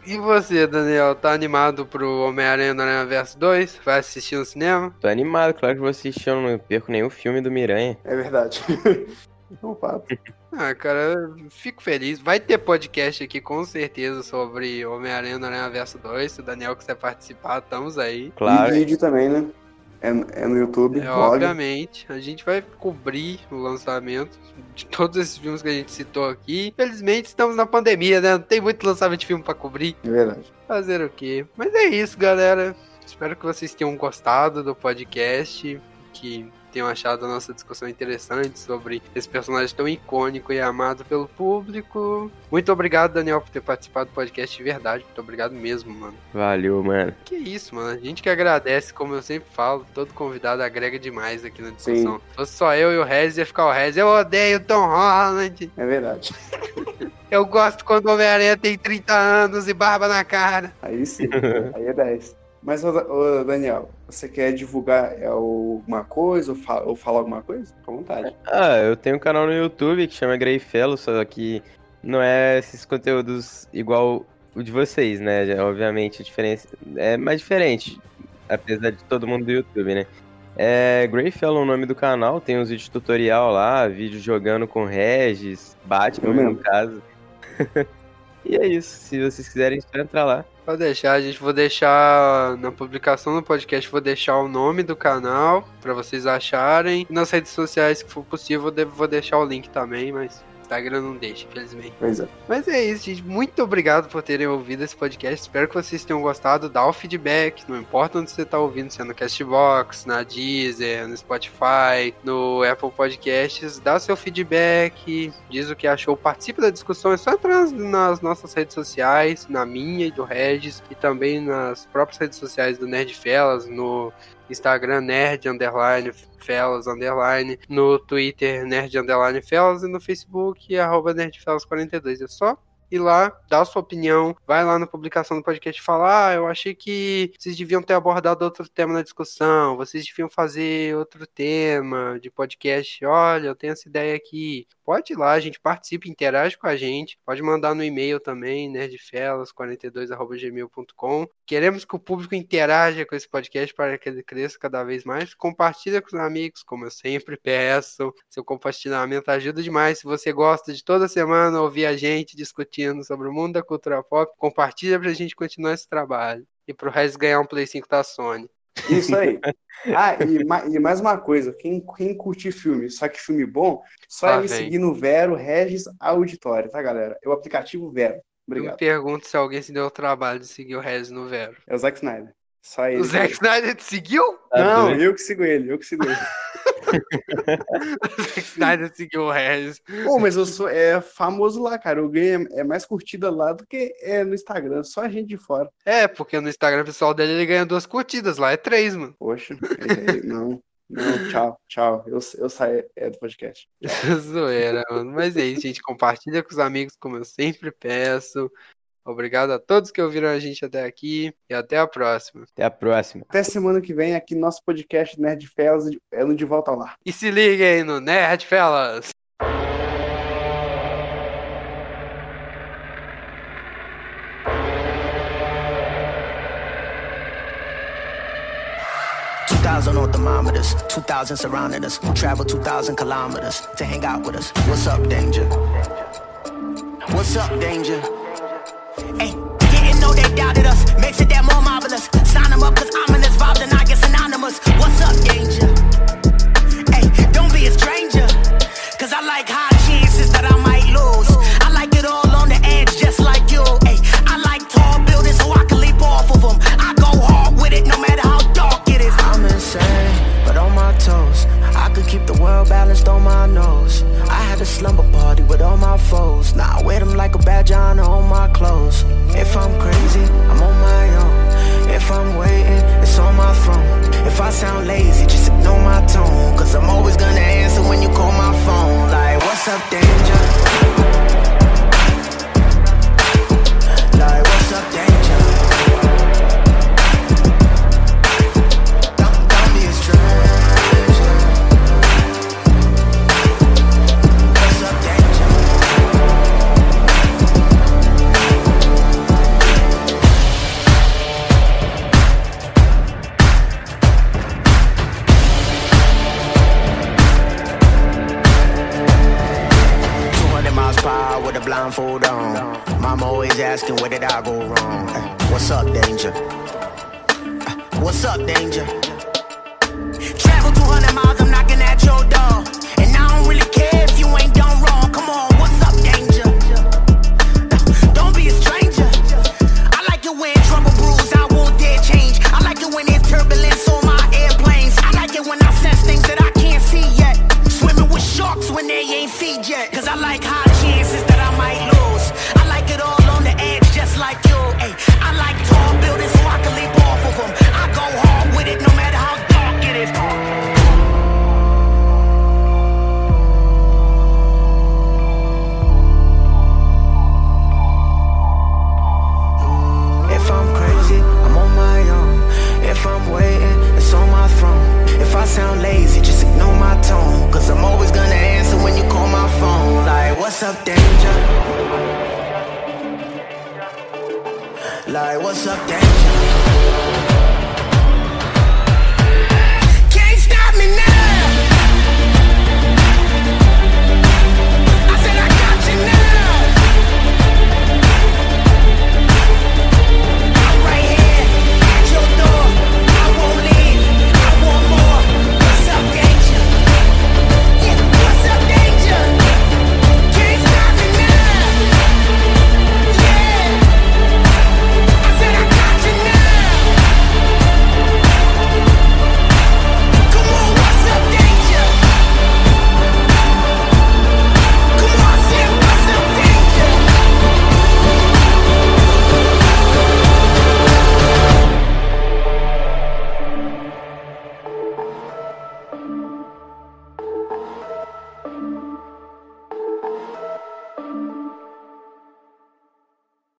Speaker 1: E você, Daniel, tá animado pro Homem-Aranha no Aranha Verso 2? Vai assistir no cinema?
Speaker 3: Tô animado, claro que vou assistir, eu não perco nenhum filme do Miranha.
Speaker 2: É verdade. Não papo.
Speaker 1: Ah, cara, eu fico feliz. Vai ter podcast aqui com certeza sobre Homem-Aranha no Aranha Verso 2. Se o Daniel quiser participar, estamos aí.
Speaker 3: Claro.
Speaker 2: E vídeo também, né? É, é no YouTube,
Speaker 1: É,
Speaker 2: blog.
Speaker 1: obviamente, a gente vai cobrir o lançamento de todos esses filmes que a gente citou aqui. Infelizmente, estamos na pandemia, né? Não tem muito lançamento de filme pra cobrir.
Speaker 2: É verdade.
Speaker 1: Fazer o quê? Mas é isso, galera. Espero que vocês tenham gostado do podcast, que tenham achado a nossa discussão interessante sobre esse personagem tão icônico e amado pelo público. Muito obrigado, Daniel, por ter participado do podcast de verdade. Muito obrigado mesmo, mano.
Speaker 3: Valeu, mano.
Speaker 1: Que isso, mano. A gente que agradece, como eu sempre falo, todo convidado agrega demais aqui na discussão. Se fosse só eu e o Rez, ia ficar o Rez. Eu odeio o Tom Holland.
Speaker 2: É verdade.
Speaker 1: Eu gosto quando o Homem-Aranha tem 30 anos e barba na cara.
Speaker 2: Aí sim, aí é 10. Mas, ô, Daniel, você quer divulgar é, alguma coisa ou, fa ou falar alguma coisa? Fica à vontade.
Speaker 3: Ah, eu tenio um canal no YouTube que chama Grey Fellow, só que não é esses conteúdos igual o de vocês, né? Obviamente, a diferença é mais diferente, apesar de todo mundo do YouTube, né? É Grey Fellow o nome do canal, tem uns vídeos tutorial lá, vídeo jogando com Regis, Batman no caso. e é isso, se vocês quiserem, é só entrar lá.
Speaker 1: Pode deixar, a gente vou deixar na publicação do podcast, vou deixar o nome do canal pra vocês acharem. Nas redes sociais, se for possível, vou deixar o link também, mas Instagram não deixa, infelizmente.
Speaker 2: Pois é.
Speaker 1: Mas é isso, gente. Muito obrigado por terem ouvido esse podcast. Espero que vocês tenham gostado. Dá o feedback, não importa onde você tá ouvindo, se é no Castbox, na Deezer, no Spotify, no Apple Podcasts. Dá seu feedback, diz o que achou, participe da discussão. É só entrar nas, nas nossas redes sociais, na minha e do Regis, e também nas próprias redes sociais do Nerd Felas, no Instagram Nerd Underline Felas Underline, no Twitter Nerd Underline Felas e no Facebook arroba NerdFelas42. É só ir lá, dar sua opinião, vai lá na publicação do podcast falar, ah, eu achei que vocês deviam ter abordado outro tema na discussão, vocês deviam fazer outro tema de podcast, olha, eu tenho essa ideia aqui,
Speaker 4: pode ir lá, a gente participa, interage com a gente. Pode mandar no e-mail também, nerdfelas42.gmail.com. Queremos que o público interaja com esse podcast para que ele cresça cada vez mais. Compartilha com os amigos, como eu sempre peço. Seu compartilhamento ajuda demais. Se você gosta de toda semana ouvir a gente discutindo sobre o mundo da cultura pop, compartilha para a gente continuar esse trabalho. E para o resto ganhar um Play 5 da Sony.
Speaker 2: Isso aí. Ah, e, e, mais uma coisa, quem, quem curtir filme, só que filme bom, só ah, me vem. seguir no Vero Regis Auditório, tá, galera? É o aplicativo Vero. Obrigado.
Speaker 4: Eu me pergunto se alguém se deu o trabalho de seguir o Regis no Vero.
Speaker 2: É o Zack Snyder. Só ele.
Speaker 4: O Zack Snyder te seguiu?
Speaker 2: Não, eu que sigo ele, eu que sigo ele.
Speaker 4: Zack Snyder seguiu o Regis.
Speaker 2: Pô, mas eu sou é, famoso lá, cara. Eu ganho é mais curtida lá do que é no Instagram. Só a gente de fora.
Speaker 4: É, porque no Instagram pessoal dele ele ganha duas curtidas. Lá é três, mano.
Speaker 2: Poxa, é não. Não, tchau, tchau. Eu, eu saio é, do podcast.
Speaker 4: Zoeira, mano. Mas é isso, gente. Compartilha com os amigos, como eu sempre peço. Obrigado a todos que ouviram a gente até aqui e até a próxima.
Speaker 3: Até a próxima.
Speaker 2: Até semana que vem aqui no nosso podcast Nerd Fellas é no De Volta ao Lar.
Speaker 4: E se liguem no Nerd Fellas. Thousand on thermometers, 2,000 surrounding us. Travel 2,000 kilometers to hang out with us. What's up, danger? What's up, danger? Hey, didn't know they doubted us. Makes it that more marvelous. Sign them up, cause ominous vibes and I get synonymous. What's up, danger?